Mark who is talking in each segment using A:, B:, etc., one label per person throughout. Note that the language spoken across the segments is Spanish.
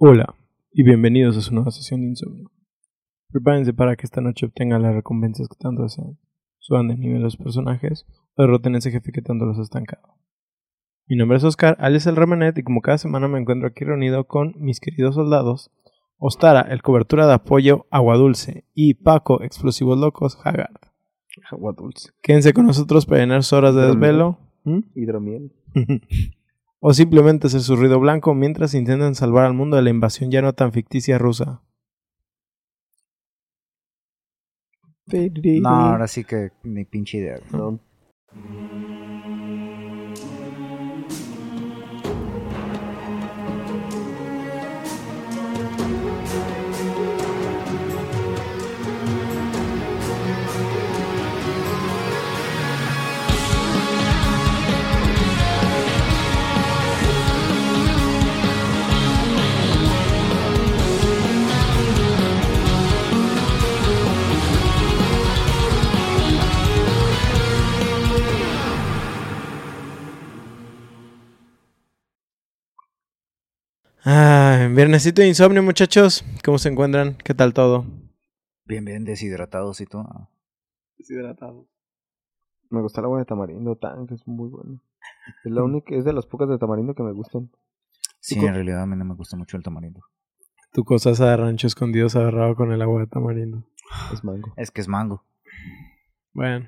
A: Hola y bienvenidos a su nueva sesión de insomnio. Prepárense para que esta noche obtengan las recompensas que tanto desean. Suban de nivel los personajes o derroten a ese jefe que tanto los ha estancado. Mi nombre es Oscar, alias el Remanet, y como cada semana me encuentro aquí reunido con mis queridos soldados, Ostara, el cobertura de apoyo Agua Dulce, y Paco, explosivos locos Haggard.
B: Agua dulce.
A: Quédense con nosotros para llenar sus horas de desvelo. ¿Mm?
B: Hidromiel.
A: o simplemente hacer su ruido blanco mientras intentan salvar al mundo de la invasión ya no tan ficticia rusa.
C: No, ahora sí que ni pinche idea.
B: No.
A: Ah, viernesito de insomnio, muchachos. ¿Cómo se encuentran? ¿Qué tal todo?
C: Bien, bien deshidratados y todo.
B: Deshidratado. Me gusta el agua de tamarindo, tan, que es muy bueno. Es la única, es de las pocas de tamarindo que me gustan.
C: Sí,
B: ¿Y co-
C: en realidad a mí no me gusta mucho el tamarindo.
A: Tu cosa de rancho escondido se agarrado con el agua de tamarindo.
B: Es mango.
C: Es que es mango.
A: Bueno.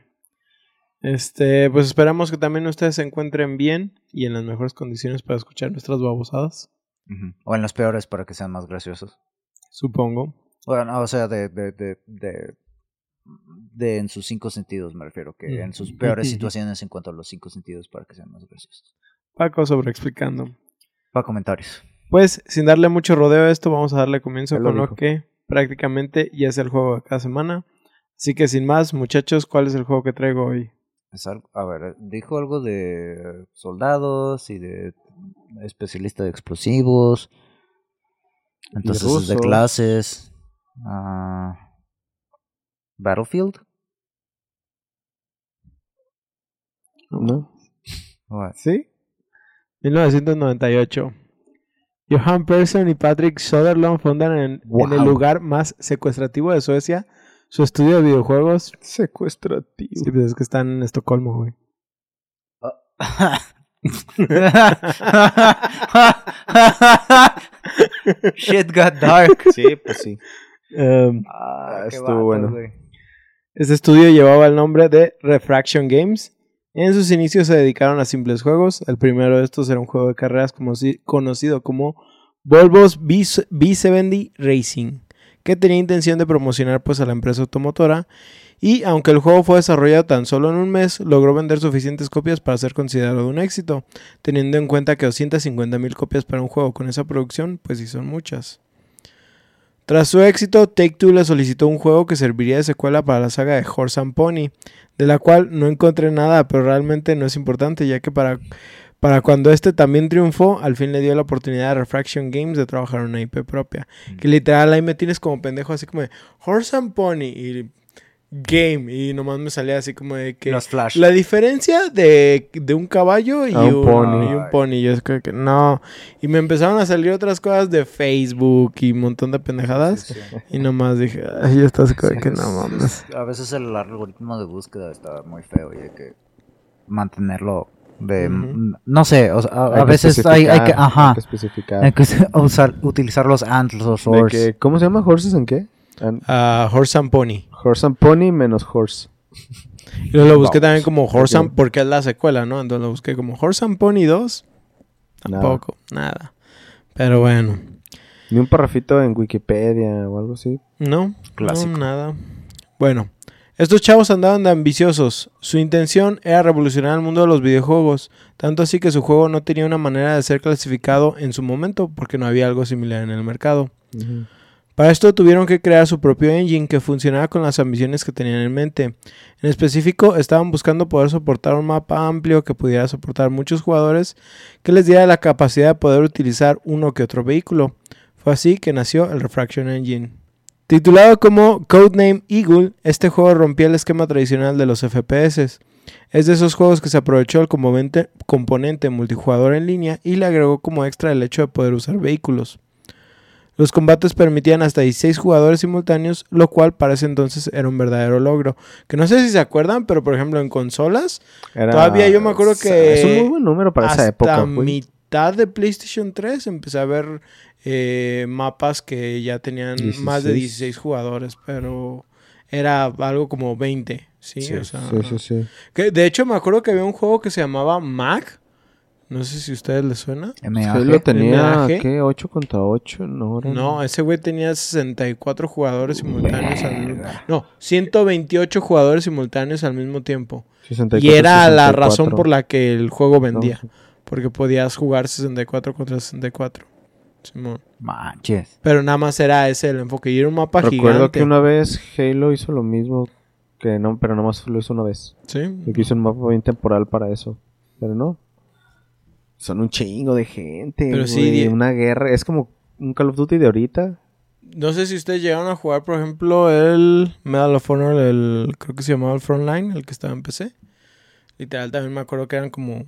A: Este, pues esperamos que también ustedes se encuentren bien y en las mejores condiciones para escuchar nuestras babosadas.
C: O en los peores para que sean más graciosos.
A: Supongo.
C: Bueno, o sea, de, de, de, de, de en sus cinco sentidos me refiero, que en sus peores situaciones en cuanto a los cinco sentidos para que sean más graciosos.
A: Paco sobreexplicando.
C: Para comentarios.
A: Pues, sin darle mucho rodeo a esto, vamos a darle comienzo
B: lo
A: con lo que prácticamente ya es el juego de cada semana. Así que sin más, muchachos, ¿cuál es el juego que traigo hoy?
C: Es algo, a ver, dijo algo de soldados y de especialista de explosivos. Entonces es de clases. Ah, Battlefield.
B: ¿No?
C: What?
A: ¿Sí? 1998. Johan Persson y Patrick Soderlund fundan en, en el lugar más secuestrativo de Suecia su estudio de videojuegos.
B: Secuestrativo.
A: Sí, pues es que están en Estocolmo, güey.
C: Shit got dark.
B: Sí, pues sí.
A: Um,
C: Ah, qué
B: estuvo bueno.
C: güey.
A: Este estudio llevaba el nombre de Refraction Games. En sus inicios se dedicaron a simples juegos. El primero de estos era un juego de carreras como si- conocido como Volvo's B- B70 Racing, que tenía intención de promocionar pues a la empresa automotora. Y aunque el juego fue desarrollado tan solo en un mes, logró vender suficientes copias para ser considerado un éxito, teniendo en cuenta que 250.000 copias para un juego con esa producción, pues sí son muchas. Tras su éxito, Take-Two le solicitó un juego que serviría de secuela para la saga de Horse and Pony, de la cual no encontré nada, pero realmente no es importante, ya que para, para cuando este también triunfó, al fin le dio la oportunidad a Refraction Games de trabajar en una IP propia. Que literal ahí me tienes como pendejo, así como de Horse and Pony y Game, y nomás me salía así como de que...
C: Los Flash.
A: La diferencia de, de un caballo y
B: un
A: un,
B: pony.
A: y un pony. Yo creo que no. Y me empezaron a salir otras cosas de Facebook y un montón de pendejadas.
C: Sí, sí.
A: Y nomás dije, ay, ya estás como
C: Sí,
A: que
C: es-
A: no mames.
C: es- a veces el algoritmo de búsqueda está muy feo y hay que mantenerlo de... No sé, o sea, a,
B: Hay
C: a
B: que
C: veces hay, hay que...
B: especificar,
C: Ajá.
B: Hay que especificar.
C: Hay que usar, utilizar los ants, los
B: que- ¿Cómo se llama? ¿Horses en qué?
A: Ah, Horse and Pony.
B: horse and Pony menos horse.
A: Y luego lo busqué
B: Vamos.
A: también como Horse and...
B: Ok.
A: Porque es la secuela, ¿no? Entonces lo busqué como Horse and Pony 2.
B: Nada.
A: Tampoco, nada. Pero bueno.
B: Ni un parrafito en Wikipedia o algo así.
A: No,
C: Clásico.
A: no, nada. Bueno, estos chavos andaban de ambiciosos. Su intención era revolucionar el mundo de los videojuegos, tanto así que su juego no tenía una manera de ser clasificado en su momento porque no había algo similar en el mercado. Para esto tuvieron que crear su propio engine que funcionara con las ambiciones que tenían en mente. En específico, estaban buscando poder soportar un mapa amplio que pudiera soportar muchos jugadores que les diera la capacidad de poder utilizar uno que otro vehículo. Fue así que nació el Refraction Engine. Titulado como Codename Eagle, este juego rompía el esquema tradicional de los FPS. Es de esos juegos que se aprovechó el componente, multijugador en línea y le agregó como extra el hecho de poder usar vehículos. Los combates permitían hasta 16 jugadores simultáneos, lo cual para ese entonces era un verdadero logro. Que no sé si se acuerdan, pero por ejemplo en consolas,
B: Era-
A: Todavía yo me acuerdo que
B: Es un muy buen número para esa
A: hasta
B: época, güey.
A: mitad de PlayStation 3 empecé a ver eh, mapas que ya tenían más de
B: 16.
A: 16 jugadores, pero era algo como 20, ¿sí?
B: Sí,
A: o sea,
B: sí, sí, sí.
A: que de hecho me acuerdo que había un juego que se llamaba Mag. No sé si a ustedes les suena.
C: MAG.
B: Halo tenía,
A: MAG.
B: ¿qué? 8 contra 8, no,
A: No, ese güey tenía 64 jugadores simultáneos al mismo No, 128 jugadores simultáneos al mismo tiempo.
B: 64,
A: Y era la
B: 64.
A: razón por la que el juego vendía.
B: No,
A: Porque podías jugar 64 contra 64. Simón.
C: Manches.
A: Pero nada más era ese el enfoque. Y era un mapa
B: Recuerdo
A: gigante.
B: que una vez Halo hizo lo mismo, que no, pero nomás lo hizo una vez.
A: Sí.
B: Y que hizo un mapa bien temporal para eso. Pero no. Son un chingo de gente.
A: Pero sí,
B: güey, Una guerra. Es como un Call of Duty de ahorita.
A: No sé si ustedes llegaron a jugar, por ejemplo, el Medal of Honor, el, creo que se llamaba el Frontline, el que estaba en PC. Literal, también me acuerdo que eran como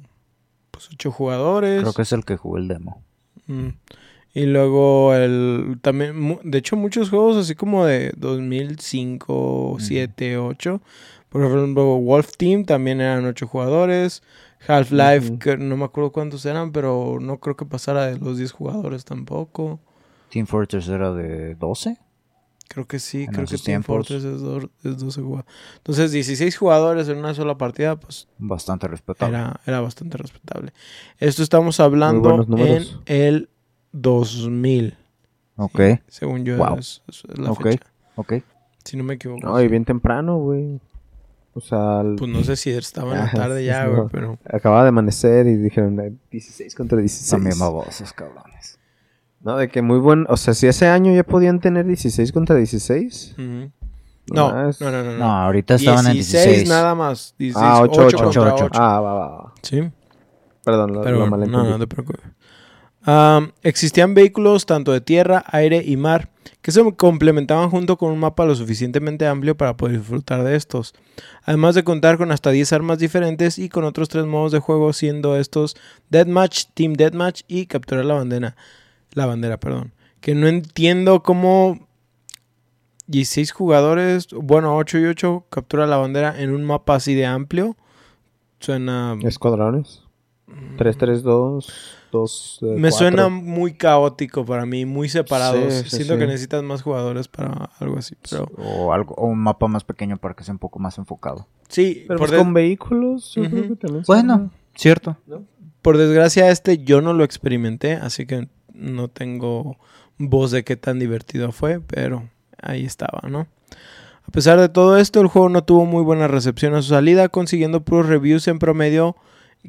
A: pues, ocho jugadores.
C: Creo que es el que jugó el demo.
A: Mm. Y luego el también, mu- de hecho muchos juegos así como de 2005, 7, 8. Por ejemplo, Wolf Team también eran 8 jugadores. Half-Life, que no me acuerdo cuántos eran, pero no creo que pasara de los 10 jugadores tampoco.
C: Team Fortress era de 12.
A: Creo que sí,
C: En
A: creo que Team. Fortress es, do- es 12 jugadores. Entonces, 16 jugadores en una sola partida, pues
C: Bastante respetable.
A: era, era bastante respetable. Esto estamos hablando en el 2000.
C: Ok,
A: Según yo,
C: Wow.
A: es, es la
C: Ok.
A: fecha.
C: ok.
A: Si no me equivoco.
B: No, y bien temprano, güey. O sea, el-
A: Pues no sé si estaba en la tarde ya, güey,
B: no.
A: pero...
B: acababa de amanecer y dijeron eh, 16 contra 16.
C: También babosos, cabrones.
B: No, de que muy buen. O sea, si ese año ya podían tener 16 contra 16.
A: Ujú. No, no,
B: más.
A: no, no, no.
C: No, ahorita estaban en 16.
A: nada más. 16,
B: Ah, 8,
A: 8
B: 8,
A: contra
C: 8.
A: 8.
B: Ah, va, va, va.
A: Sí,
B: Perdón, lo,
A: pero
B: lo
A: no,
B: malentendí.
A: no te preocupes. Existían vehículos tanto de tierra, aire y mar que se complementaban junto con un mapa lo suficientemente amplio para poder disfrutar de estos. Además de contar con hasta 10 armas diferentes y con otros tres modos de juego siendo estos Deathmatch, Team Deathmatch y capturar la bandera. La bandera, perdón. Que no entiendo cómo 16 jugadores, bueno, 8 y 8 captura la bandera en un mapa así de amplio. Suena...
B: Escuadrones. 3, 3, 2, 2.
A: Me suena muy caótico para mí, muy separados.
B: Sí, sí,
A: Siento
B: sí.
A: que necesitas más jugadores para algo así. Pero
C: O, algo, o un mapa más pequeño para que sea un poco más enfocado.
A: sí,
B: Pero
A: por,
B: pues con vehículos, yo creo que también.
C: Bueno, cierto.
A: por desgracia este yo no lo experimenté, así que no tengo voz de qué tan divertido fue, pero ahí estaba, ¿no? A pesar de todo esto, el juego no tuvo muy buena recepción a su salida, consiguiendo puros reviews en promedio,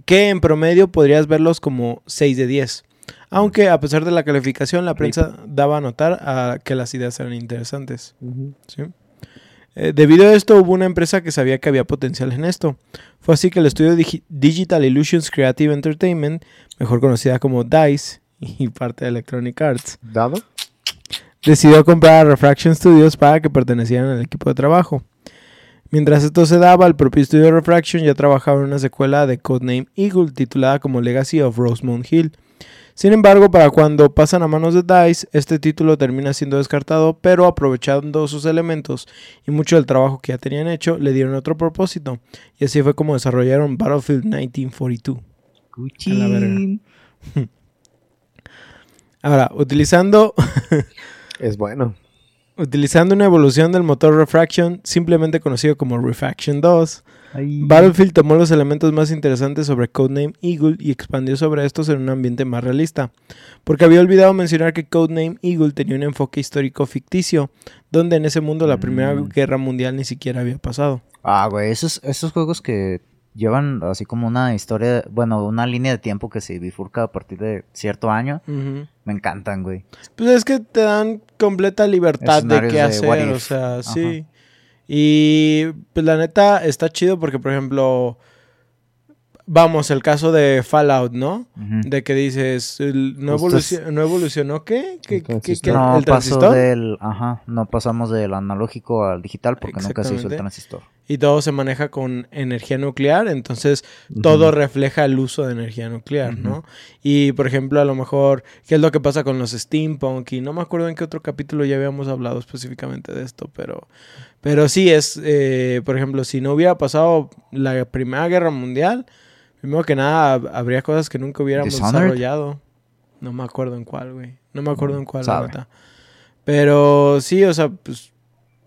A: que en promedio podrías verlos como 6 de 10. Aunque a pesar de la calificación, la prensa daba a notar a que las ideas eran interesantes. Eh, debido a esto, hubo una empresa que sabía que había potencial en esto. Fue así que el estudio Digi- Digital Illusions Creative Entertainment, mejor conocida como DICE y parte de Electronic Arts,
B: ¿Dado?
A: decidió comprar a Refraction Studios para que pertenecieran al equipo de trabajo. Mientras esto se daba, el propio estudio Refraction ya trabajaba en una secuela de Codename Eagle titulada como Legacy of Rosemount Hill. Sin embargo, para cuando pasan a manos de DICE, este título termina siendo descartado, pero aprovechando sus elementos y mucho del trabajo que ya tenían hecho, le dieron otro propósito. Y así fue como desarrollaron Battlefield 1942. A la verga. Ahora, utilizando
B: Es bueno.
A: Utilizando una evolución del motor Refraction, simplemente conocido como Refaction 2, Battlefield tomó los elementos más interesantes sobre Codename Eagle y expandió sobre estos en un ambiente más realista. Porque había olvidado mencionar que Codename Eagle tenía un enfoque histórico ficticio, donde en ese mundo la Primera
C: Mm.
A: Guerra Mundial ni siquiera había pasado.
C: Ah, güey, esos, esos juegos que llevan así como una historia, bueno, una línea de tiempo que se bifurca a partir de cierto año, me encantan, güey.
A: Pues es que te dan completa libertad de qué hacer, o sea,
C: Ajá.
A: sí. Y pues la neta está chido porque, por ejemplo, vamos, el caso de Fallout, ¿no? De que dices, ¿no,
C: Justo es-
A: evolucio- ¿no evolucionó qué? ¿Qué,
B: El
A: qué- qué-
B: transistor.
C: no
A: ¿El
C: pasó
A: transistor?
C: del, ajá, no pasamos del analógico al digital porque nunca se hizo el transistor.
A: Y todo se maneja con energía nuclear, entonces todo refleja el uso de energía nuclear, ¿no? Y por ejemplo, a lo mejor, ¿qué es lo que pasa con los steampunk? Y no me acuerdo en qué otro capítulo ya habíamos hablado específicamente de esto, pero, pero sí es, eh, por ejemplo, si no hubiera pasado la Primera Guerra Mundial, primero que nada habría cosas que nunca hubiéramos desarrollado. No me acuerdo en cuál, güey. No me acuerdo en cuál, la. Pero sí, o sea, pues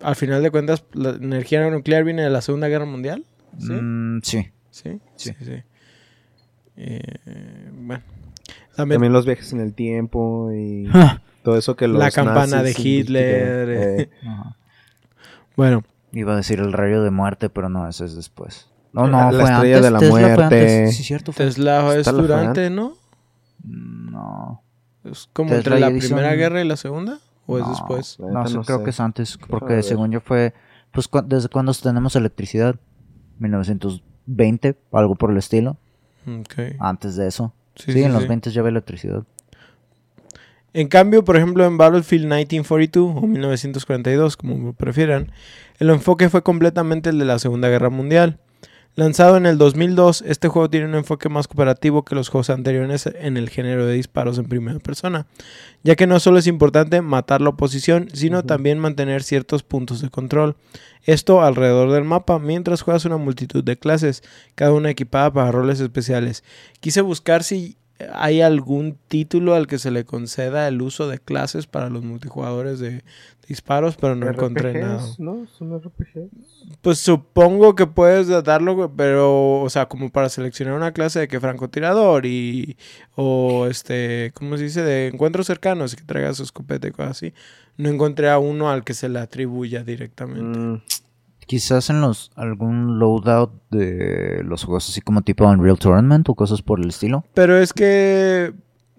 A: al final de cuentas, la energía nuclear viene de la Segunda Guerra Mundial.
C: ¿Sí? Mm, sí.
A: sí. Sí, sí. Eh, bueno.
B: También, los viajes en el tiempo y todo eso que los
A: La campana de Hitler. Eh. Bueno.
C: Iba a decir el rayo de muerte, pero no, eso es después. No, no,
B: la,
C: fue
B: estrella de la muerte.
A: Sí, cierto. Tesla es durante, ¿no?
C: No.
A: Es como entre la Primera Guerra y la Segunda. ¿O es después?
C: No, creo que es antes, porque según yo fue, pues desde cuando tenemos electricidad, 1920, algo por el estilo. Antes de eso. Sí, en los 20 ya había electricidad.
A: En cambio, por ejemplo, en Battlefield 1942 o 1942, como prefieran, el enfoque fue completamente el de la Segunda Guerra Mundial. Lanzado en el 2002, este juego tiene un enfoque más cooperativo que los juegos anteriores en el género de disparos en primera persona, ya que no solo es importante matar la oposición, sino también mantener ciertos puntos de control. Esto alrededor del mapa, mientras juegas una multitud de clases, cada una equipada para roles especiales. Quise buscar si hay algún título al que se le conceda el uso de clases para los multijugadores de, disparos, pero no encontré nada.
B: ¿No? ¿Son RPG?
A: Pues supongo que puedes darlo, pero, o sea, como para seleccionar una clase de que francotirador y, o este, ¿cómo se dice? De encuentros cercanos, que traiga su escopeta y cosas así. No encontré a uno al que se le atribuya directamente.
C: Mm. Quizás en los algún loadout de los juegos así como tipo Unreal Tournament o cosas por el estilo.
A: Pero es que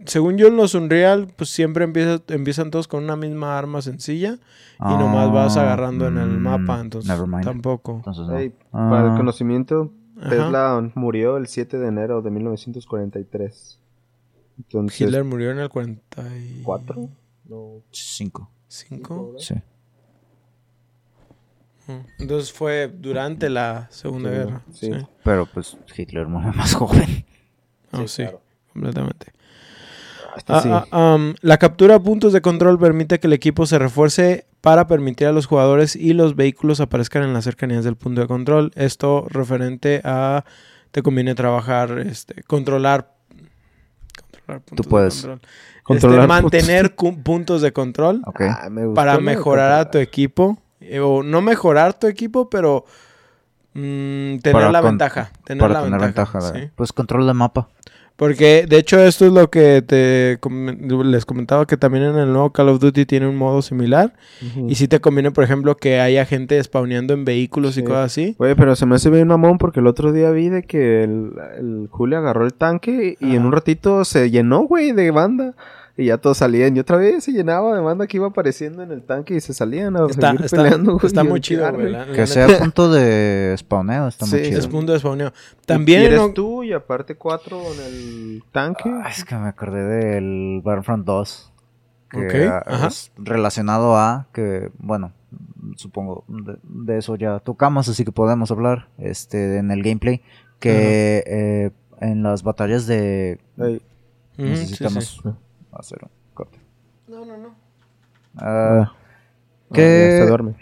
A: según yo en los Unreal, pues siempre empieza, empiezan todos con una misma arma sencilla y nomás vas ah, agarrando en el mapa, mm, entonces tampoco.
B: para el ah. conocimiento, Tesla murió el 7 de enero de 1943.
A: Entonces, Hitler murió en el 44.
B: No.
C: 5.
A: ¿5?
C: Sí.
A: Entonces fue durante la Segunda Guerra. Sí.
C: Pero pues Hitler murió más joven.
A: Oh, sí, completamente. Ah, ah, la captura a puntos de control permite que el equipo se refuerce para permitir a los jugadores y los vehículos aparezcan en las cercanías del punto de control. Esto referente a te conviene trabajar, este, controlar,
C: controlar puntos Tú puedes.
A: de control. Este, mantener puntos. de control ah, para mejorar a tu equipo eh, o no mejorar tu equipo, pero mm, tener la ventaja. Tener la ventaja.
C: Pues control de mapa.
A: Porque de hecho esto es lo que te les comentaba que también en el nuevo Call of Duty tiene un modo similar. Y si te conviene, por ejemplo, que haya gente spawneando en vehículos y cosas así.
B: Oye, pero se me hace bien mamón porque el otro día vi de que el, el Julio agarró el tanque y en un ratito se llenó, güey, de banda. Y ya todos salían. Y otra vez se llenaba de banda que iba apareciendo en el tanque y se salían a
A: está, seguir peleando. Está muy chido, güey.
C: Que sea punto de spawneo, está muy chido.
A: es punto de spawneo. También...
B: eres tú y aparte cuatro en el tanque.
C: Ah, es que me acordé del Battlefront 2. Que es relacionado a que, bueno, supongo de, eso ya tocamos, así que podemos hablar este en el gameplay. Que eh, en las batallas de... necesitamos hacer un corte.
A: No, no, no.
C: Ah, que se duerme.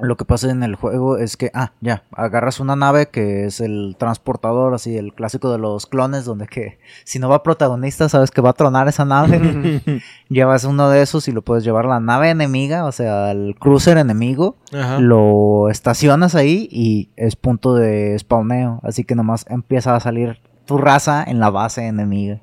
C: Lo que pasa en el juego es que, ah, ya, agarras una nave que es el transportador, así, el clásico de los clones, donde que si no va protagonista, sabes que va a tronar esa nave. Llevas uno de esos y lo puedes llevar a la nave enemiga, o sea, al cruiser enemigo. Lo estacionas ahí y es punto de spawneo. Así que nomás empieza a salir tu raza en la base enemiga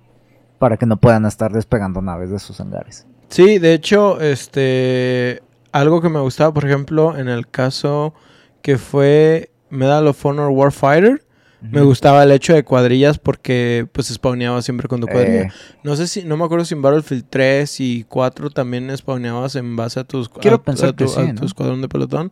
C: para que no puedan estar despegando naves de sus hangares.
A: Sí, de hecho, este algo que me gustaba, por ejemplo, en el caso que fue Medal of Honor Warfighter, me gustaba el hecho de cuadrillas porque pues spawneaba siempre con tu cuadrilla. Eh. No sé si, no me acuerdo si en Battlefield 3 y 4 también spawneabas en base a tus
C: Quiero pensar tu,
A: escuadrón de pelotón.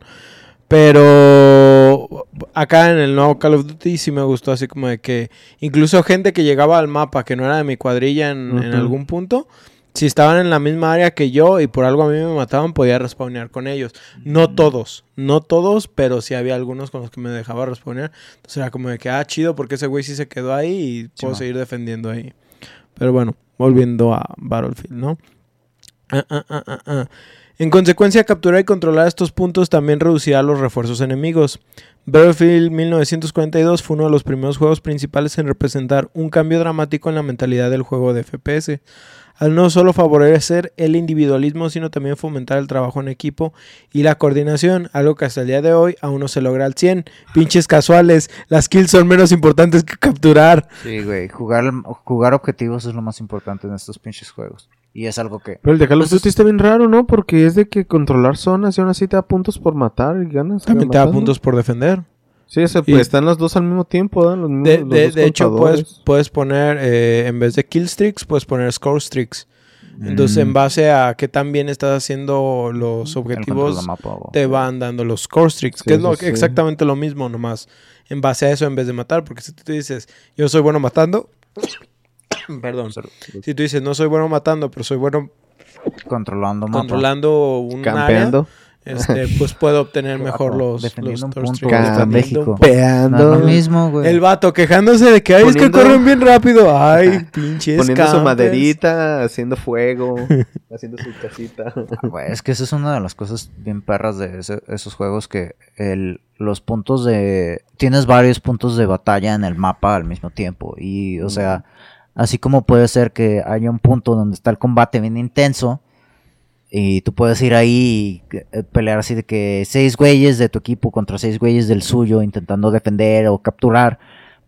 A: Pero acá en el nuevo Call of Duty sí me gustó así como de que incluso gente que llegaba al mapa que no era de mi cuadrilla en, algún punto, si estaban en la misma área que yo y por algo a mí me mataban, podía respawnear con ellos. No todos, no todos, pero sí había algunos con los que me dejaba respawnear. Entonces era como de que, ah, chido, porque ese güey sí se quedó ahí y puedo seguir defendiendo ahí. Pero bueno, volviendo a Battlefield, ¿no? Ah, ah, ah, ah, ah. En consecuencia, capturar y controlar estos puntos también reducirá los refuerzos enemigos. Battlefield 1942 fue uno de los primeros juegos principales en representar un cambio dramático en la mentalidad del juego de FPS, al no solo favorecer el individualismo, sino también fomentar el trabajo en equipo y la coordinación, algo que hasta el día de hoy aún no se logra al 100. Pinches casuales, las kills son menos importantes que capturar.
C: Sí, güey. Jugar, jugar objetivos es lo más importante en estos pinches juegos. Y es algo que.
B: Pero el de Call of
C: Pues
B: Duty está bien raro, ¿no? Porque es de que controlar zonas y aún así te da puntos por matar y ganas.
A: También te da puntos por defender.
B: Sí,
A: Y-
B: pues están los dos al mismo tiempo, mismos-
A: De,
B: los
A: de-
B: dos
A: de hecho, puedes, puedes poner, eh, en vez de kill streaks, puedes poner score streaks. Entonces, en
C: Mm,
A: base a qué tan bien estás haciendo los objetivos,
C: mapa,
A: te van dando los score streaks, que es lo-
B: sí, sí.
A: exactamente lo mismo, nomás en base a eso en vez de matar, porque si tú dices, yo soy bueno matando, perdón, si tú dices, no soy bueno matando, pero soy bueno
C: Controlando
A: controlando un área,
B: Campeando.
A: este, pues puedo obtener mejor los,
C: defendiendo
A: los
C: un punto México.
A: punto.
C: No es
B: Peando.
C: lo mismo, güey.
A: El vato quejándose de que, ay, es que
B: Poniendo-
A: corren bien rápido. Ay, pinches
B: Poniendo su maderita, haciendo fuego, haciendo su casita.
C: Ah, güey, es que esa es una de las cosas bien perras de ese- esos juegos que el, los puntos de... Tienes varios puntos de batalla en el mapa al mismo tiempo. Y, o sea, así como puede ser que haya un punto donde está el combate bien intenso y tú puedes ir ahí y eh, pelear así de que seis güeyes de tu equipo contra seis güeyes del suyo intentando defender o capturar.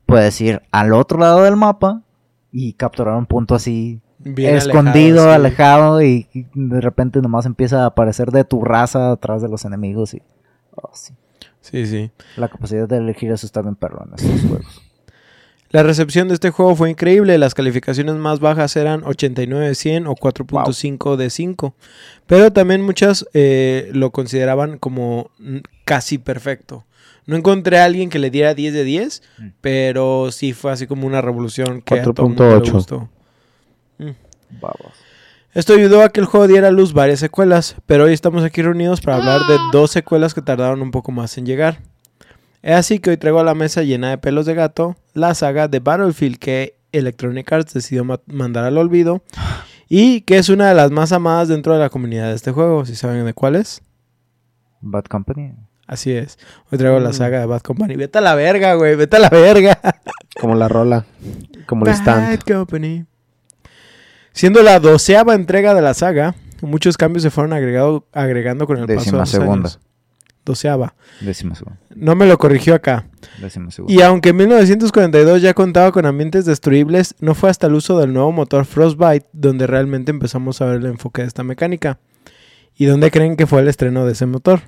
C: Puedes ir al otro lado del mapa y capturar un punto así
A: Bien
C: escondido,
A: alejado, sí.
C: alejado y, y de repente nomás empieza a aparecer de tu raza atrás de los enemigos y oh, sí.
A: Sí, sí.
C: la capacidad de elegir eso está bien perro en estos juegos.
A: La recepción de este juego fue increíble. Las calificaciones más bajas eran 89 de 100 o 4.5 de 5. Pero también muchas eh, lo consideraban como mm, casi perfecto. No encontré a alguien que le diera 10 de 10,
C: Mm.
A: pero sí fue así como una revolución que a todo el mundo le
B: 4.8.
A: gustó.
C: Babos.
A: Esto ayudó a que el juego diera a luz varias secuelas, pero hoy estamos aquí reunidos para hablar de dos secuelas que tardaron un poco más en llegar. Es así que hoy traigo a la mesa llena de pelos de gato la saga de Battlefield que Electronic Arts decidió ma- mandar al olvido y que es una de las más amadas dentro de la comunidad de este juego, si saben de cuál es.
C: Bad Company.
A: Así es. Hoy traigo la
B: Mm.
A: saga de Bad Company. Vete a la verga, güey. Vete a la verga.
B: Como la rola. Como el stand.
A: Bad Company. Siendo la doceava entrega de la saga, muchos cambios se fueron agregado- agregando con el paso de
C: Décima
A: los
C: segunda.
A: años. Doceava.
C: Décima segunda.
A: No me lo corrigió acá.
C: Décima segunda.
A: Y aunque en 1942 ya contaba con ambientes destruibles, no fue hasta el uso del nuevo motor Frostbite donde realmente empezamos a ver el enfoque de esta mecánica. ¿Y dónde creen que fue el estreno de ese motor?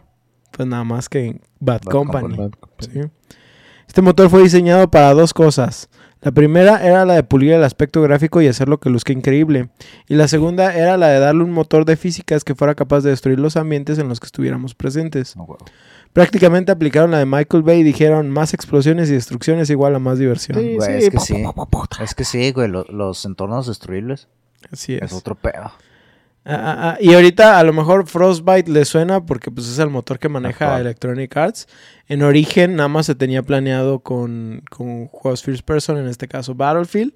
A: Pues nada más que en Bad,
C: Bad
A: Company.
C: Company.
A: ¿sí? Este motor fue diseñado para dos cosas. La primera era la de pulir el aspecto gráfico y hacerlo que luzca increíble. Y la segunda era la de darle un motor de físicas que fuera capaz de destruir los ambientes en los que estuviéramos presentes. Prácticamente aplicaron la de Michael Bay y dijeron más explosiones y destrucciones igual a más diversión.
B: Sí,
C: Güey,
B: sí.
C: es que sí. Es que sí, güey. lo- los entornos destruibles
A: Así es.
C: es otro pedo.
A: Ah, ah, ah, Y ahorita a lo mejor Frostbite le suena porque pues es el motor que maneja. Electronic Arts. En origen nada más se tenía planeado con, con juegos First Person, en este caso Battlefield.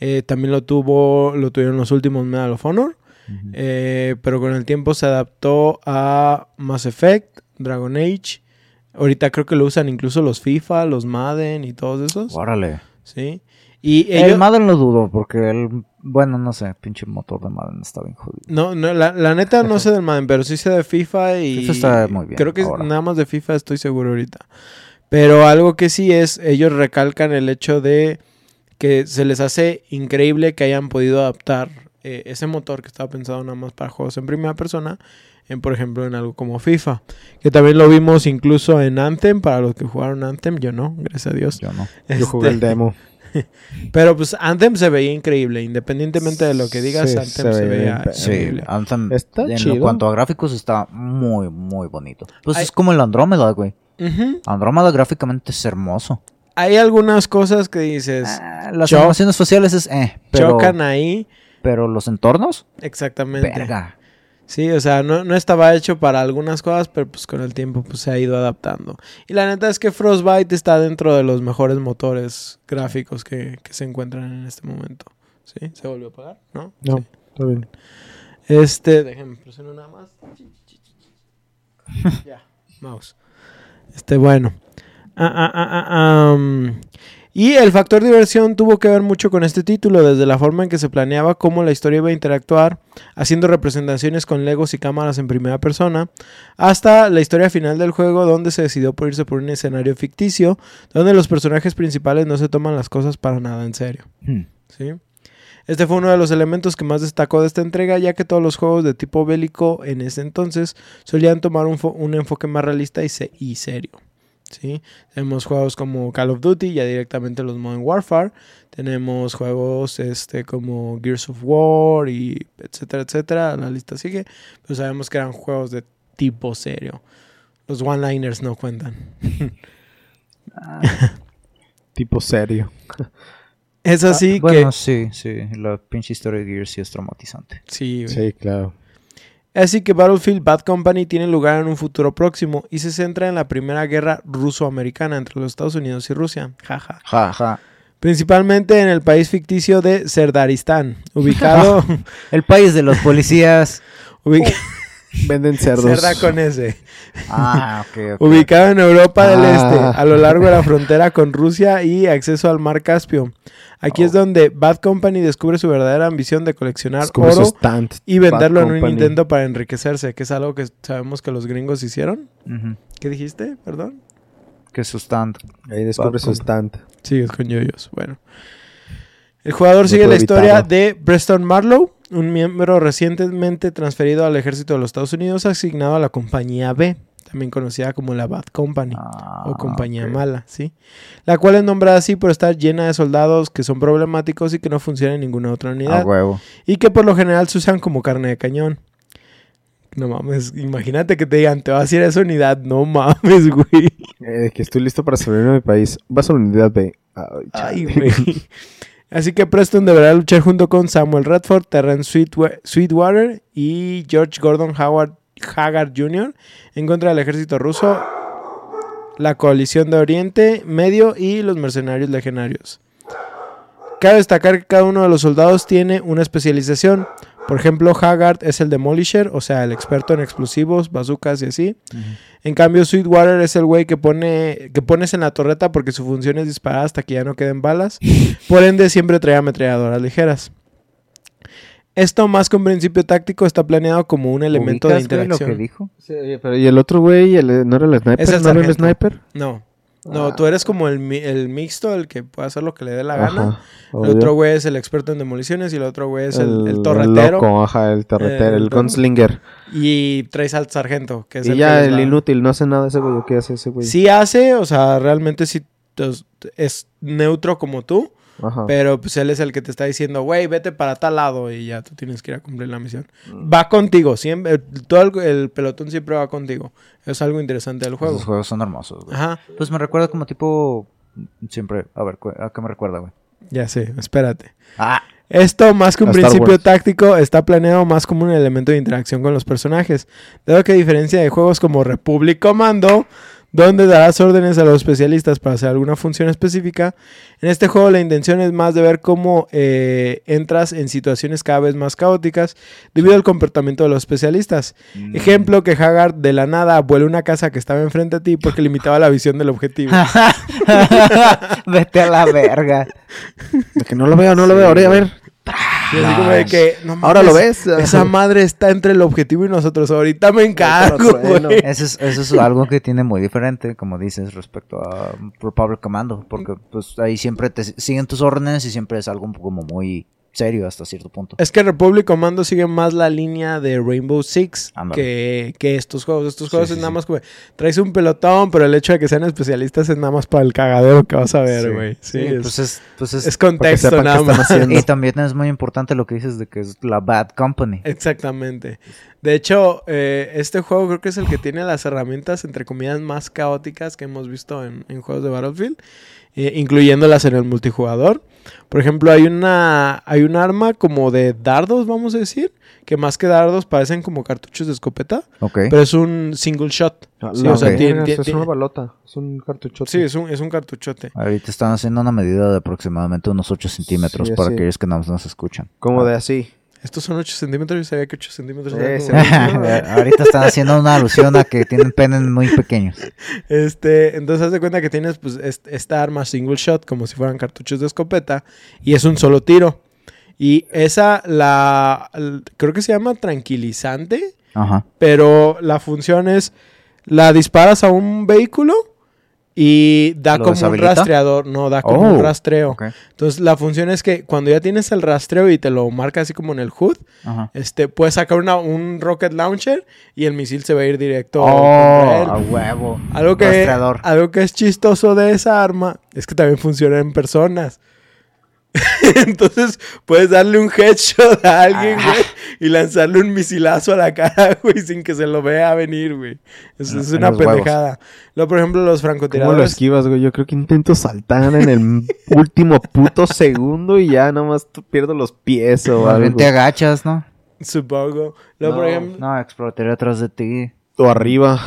A: Eh, también lo tuvo, lo tuvieron los últimos Medal of Honor. Eh, pero con el tiempo se adaptó a Mass Effect, Dragon Age. Ahorita creo que lo usan incluso los FIFA, los Madden y todos esos.
C: Órale.
A: ¿sí? Y
C: El
A: ellos...
C: Madden lo dudo porque el... Bueno, no sé. Pinche motor de Madden está bien jodido.
A: No, no la, la neta no sé del Madden, pero sí sé de FIFA y...
C: FIFA está muy bien
A: Creo que
C: ahora.
A: nada más de FIFA estoy seguro ahorita. Pero algo que sí es, ellos recalcan el hecho de que se les hace increíble que hayan podido adaptar eh, ese motor que estaba pensado nada más para juegos en primera persona, en por ejemplo en algo como FIFA, que también lo vimos incluso en Anthem, para los que jugaron Anthem, yo no, gracias a Dios.
C: Yo no.
B: Yo jugué el
A: Este,
B: demo.
A: Pero pues Anthem se veía increíble, independientemente de lo que digas,
B: Sí,
A: Anthem
B: se
A: se,
B: veía bien
C: Sí,
A: increíble.
C: Anthem,
B: Está
C: en
B: chido.
C: cuanto a gráficos, está muy, muy bonito. Pues
A: Ay.
C: es como el Andrómeda, güey. Andrómeda gráficamente es hermoso.
A: Hay algunas cosas que dices,
C: Ah, las animaciones faciales es eh, pero
A: chocan ahí,
C: Pero los entornos,
A: Exactamente.
C: verga.
A: Sí, o sea, no, no estaba hecho para algunas cosas, pero pues con el tiempo pues se ha ido adaptando. Y la neta es que Frostbite está dentro de los mejores motores gráficos que, que se encuentran en este momento. ¿Sí? ¿Se volvió a apagar? ¿No?
B: No,
A: Sí.
B: está bien.
A: Este, déjenme presionar nada más. ya, mouse. Este, bueno. Ah, ah, ah, ah, am. Y el factor diversión tuvo que ver mucho con este título, desde la forma en que se planeaba cómo la historia iba a interactuar, haciendo representaciones con legos y cámaras en primera persona, hasta la historia final del juego, donde se decidió por irse por un escenario ficticio, donde los personajes principales no se toman las cosas para nada en serio.
C: Hmm.
A: ¿sí? Este fue uno de los elementos que más destacó de esta entrega, ya que todos los juegos de tipo bélico en ese entonces solían tomar un, un enfoque más realista y, se- y serio. ¿Sí? Tenemos juegos como Call of Duty, ya directamente los Modern Warfare. Tenemos juegos este, como Gears of War y etcétera, etcétera. La lista sigue. Pero sabemos que eran juegos de tipo serio. Los one-liners no cuentan.
B: Tipo serio.
A: Es así
C: Ah,
A: que...
C: bueno, sí, sí. La pinche historia de Gears sí es traumatizante.
A: Sí, güey.
B: Sí, claro.
A: Así que Battlefield Bad Company tiene lugar en un futuro próximo y se centra en la primera guerra ruso-americana entre los Estados Unidos y Rusia. Jaja.
C: Ja, ja.
A: Principalmente en el país ficticio de Serdaristán, ubicado,
C: El país de los policías.
A: ubica-
B: Venden cerdos.
A: Cerda con S,
C: Ah, ok, ok.
A: ubicado en Europa del
B: Ah.
A: Este, a lo largo de la frontera con Rusia y acceso al mar Caspio. Aquí es
C: Oh.
A: donde Bad Company descubre su verdadera ambición de coleccionar
B: Es como su
A: oro
B: stand.
A: y venderlo
B: Bad
A: en un intento para enriquecerse, que es algo que sabemos que los gringos hicieron. ¿Qué dijiste? Perdón.
C: Que su stand.
B: Ahí descubre
C: Bad
B: su stand.
A: Sigues con yoyos. Bueno. El jugador
B: No
A: sigue la historia
B: evitarlo.
A: de Preston Marlowe, un miembro recientemente transferido al ejército de los Estados Unidos, asignado a la compañía B, también conocida como la Bad Company.
C: Ah,
A: o compañía
C: ok.
A: mala, ¿sí? La cual es nombrada así por estar llena de soldados que son problemáticos y que no funcionan en ninguna otra
C: A
A: unidad.
C: huevo.
A: y que por lo general se usan como carne de cañón. No mames, imagínate que te digan, te vas a ir a esa unidad. No mames, güey.
B: Eh, que estoy listo para sobrevivir a mi país. Vas a la unidad B. Ay,
A: güey. Así que Preston deberá luchar junto con Samuel Redford, Terrence Sweetwa- Sweetwater y George Gordon Howard Haggard Jr. en contra del ejército ruso, la coalición de Oriente Medio y los mercenarios legionarios. Cabe destacar que cada uno de los soldados tiene una especialización. Por ejemplo, Haggard es el Demolisher, o sea, el experto en explosivos, bazucas y así. En cambio, Sweetwater es el güey que pone que pones en la torreta porque su función es disparar hasta que ya no queden balas. Por ende, siempre trae ametralladoras ligeras. Esto, más que un principio táctico, está planeado como un elemento de
C: ¿Ubicas, güey, lo que
A: interacción.
C: dijo?
B: Sí, pero ¿y el otro güey? el- ¿No era el sniper?
A: Es el
B: ¿No era el sniper?
A: No, no,
B: Ah.
A: tú eres como el, mi- el mixto, el que puede hacer lo que le dé la gana.
B: Ajá,
A: El otro güey es el experto en demoliciones y el otro güey es el, el torretero.
B: El loco, ajá, el torretero,
A: El
B: el,
A: loco.
B: gunslinger.
A: Y traes al sargento, que es
B: Y
A: el
B: ya el inútil, no hace nada ese güey. ¿o ¿Qué hace ese güey?
A: Sí hace, o sea, realmente sí tos- es neutro como tú.
B: Ajá.
A: Pero pues él es el que te está diciendo, güey, vete para tal lado y ya tú tienes que ir a cumplir la misión.
B: Mm.
A: Va contigo, siempre, todo el, el pelotón siempre va contigo. Es algo interesante del juego.
C: Esos juegos son hermosos, güey.
A: Ajá,
C: Pues me recuerda como tipo... Siempre... A ver, ¿a qué me recuerda, güey?
A: ya sé, espérate.
C: Ah,
A: Esto, más que un principio
B: Wars.
A: táctico, está planeado más como un elemento de interacción con los personajes. Dado que a diferencia de juegos como Republic Commando, donde darás órdenes a los especialistas para hacer alguna función específica, en este juego la intención es más de ver cómo eh, entras en situaciones cada vez más caóticas debido al comportamiento de los especialistas.
C: mm.
A: Ejemplo, que Haggard de la nada vuela una casa que estaba enfrente a ti porque limitaba la visión del objetivo.
C: Vete a la verga.
B: De que no lo veo, no lo veo. Ahora, a ver.
A: Y así como de que, no
B: Ahora lo ves.
A: Esa madre está entre el objetivo y nosotros. Ahorita me encargo,
C: es, eso es algo que tiene muy diferente, como dices, respecto a Republic Commando. Porque pues ahí siempre te siguen tus órdenes y siempre es algo como muy serio hasta cierto punto.
A: Es que Republic Commando sigue más la línea de Rainbow Six que, que estos juegos. Estos juegos
C: Sí,
A: es
C: sí,
A: nada
C: sí.
A: más como traes un pelotón, pero el hecho de que sean especialistas es nada más para el cagadero que vas a ver, güey. Sí,
C: Sí,
A: es,
C: pues es, pues es-
A: es contexto nada más.
C: y también es muy importante lo que dices de que es la Bad Company.
A: Exactamente. De hecho, eh, este juego creo que es el que tiene las herramientas, entre comillas, más caóticas que hemos visto en, en juegos de Battlefield, eh, incluyéndolas en el multijugador. Por ejemplo, hay una hay un arma como de dardos, vamos a decir, que más que dardos parecen como cartuchos de escopeta,
C: Ok.
A: pero es un single shot. Sí,
B: La
A: o sea, tiene- tiene-
B: es una balota. Es un cartuchote.
A: Sí, es un, es un cartuchote.
C: Ahorita están haciendo una medida de aproximadamente unos 8 centímetros
B: Sí,
C: para
B: sí.
C: aquellos que no nos escuchan.
B: Como de así.
A: Estos son 8 centímetros, yo sabía que 8 centímetros como-.
C: Ahorita están haciendo una alusión a que tienen penes muy pequeños.
A: Este, entonces haz de cuenta que tienes pues est- esta arma single shot como si fueran cartuchos de escopeta y es un solo tiro. Y esa la creo que se llama tranquilizante,
C: Ajá.
A: pero la función es la disparas a un vehículo y da
C: ¿Lo
A: como un rastreador, no, da como
C: Oh,
A: un rastreo.
C: Ok.
A: Entonces la función es que cuando ya tienes el rastreo y te lo marca así como en el HUD,
C: Ajá.
A: este puedes sacar una- un rocket launcher y el misil se va a ir directo
C: Oh,
A: él.
C: a huevo.
A: Algo que,
C: Rastreador.
A: algo que es chistoso de esa arma es que también funciona en personas. Entonces puedes darle un headshot a alguien,
C: Ah.
A: güey, y lanzarle un misilazo a la cara, güey, sin que se lo vea venir, güey. Eso
C: En-
A: es una pendejada. Luego, por ejemplo, los
B: ¿Cómo lo
A: francotiradores.
B: esquivas, güey? Yo creo que intento saltar en el último puto segundo y ya nomás tú pierdo los pies o algo.
C: te agachas, ¿no?
A: Supongo. Luego, por
B: No.
A: ejemplo,
C: No, explotaría atrás de ti.
B: O arriba.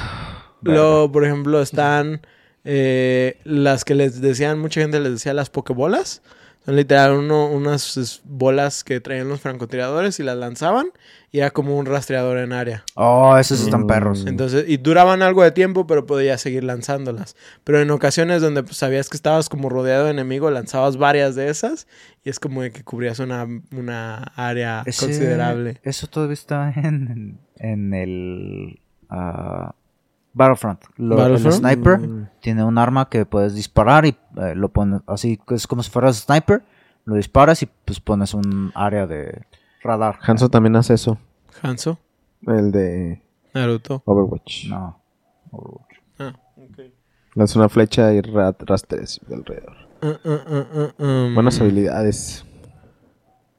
A: luego, por ejemplo, están eh, las que les decían, mucha gente les decía las pokebolas. Son literal uno, unas bolas que traían los francotiradores y las lanzaban y era como un rastreador en área.
C: Oh, esos están
B: Mm.
C: perros.
A: Entonces, y duraban algo de tiempo, pero podías seguir lanzándolas. Pero en ocasiones donde pues, sabías que estabas como rodeado de enemigo, lanzabas varias de esas y es como de que cubrías una, una área
C: Ese-
A: considerable.
C: Eso todavía está en, en el ah, Battlefront. Lo-
A: Battlefront.
C: El sniper
B: Mm.
C: tiene un arma que puedes disparar y eh, lo pones así, es como si fueras sniper. Lo disparas y pues pones un área de radar.
B: Hanzo también hace eso.
A: Hanzo,
B: El de
A: Naruto.
B: Overwatch.
C: No.
A: Ah, ok.
B: Lanza una flecha y ra- rastreas alrededor.
A: Ah, ah, ah, ah.
B: Buenas habilidades.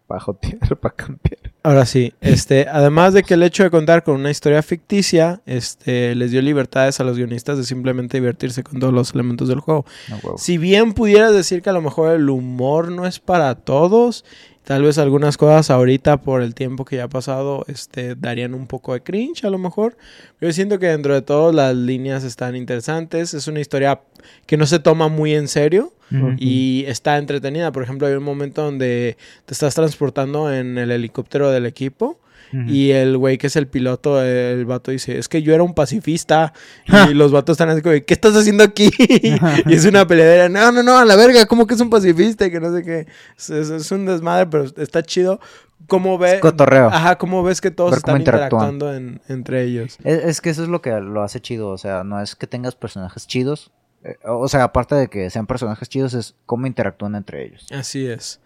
B: Para jotear, para campear.
A: Ahora sí, este, además de que el hecho de contar con una historia ficticia, este, les dio libertades a los guionistas de simplemente divertirse con todos los elementos del juego.
C: No.
A: Si bien pudieras decir que a lo mejor el humor no es para todos, tal vez algunas cosas ahorita por el tiempo que ya ha pasado, este, darían un poco de cringe a lo mejor. Yo siento que dentro de todo las líneas están interesantes. Es una historia que no se toma muy en serio y está entretenida. Por ejemplo, hay un momento donde te estás transportando en el helicóptero del equipo. Y el güey que es el piloto, el vato dice, es que yo era un pacifista. Y los vatos están así como, ¿qué estás haciendo aquí? y es una peleadera, no, no, no, a la verga, ¿cómo que es un pacifista? Y que no sé qué. Es, es- es un desmadre, pero está chido. ¿Cómo ve?
C: Es cotorreo.
A: Ajá, ¿cómo ves que todos están interactuando en- entre ellos?
C: Es, es que eso es lo que lo hace chido, o sea, no es que tengas personajes chidos, eh, o sea, aparte de que sean personajes chidos, es cómo interactúan entre ellos.
A: Así es.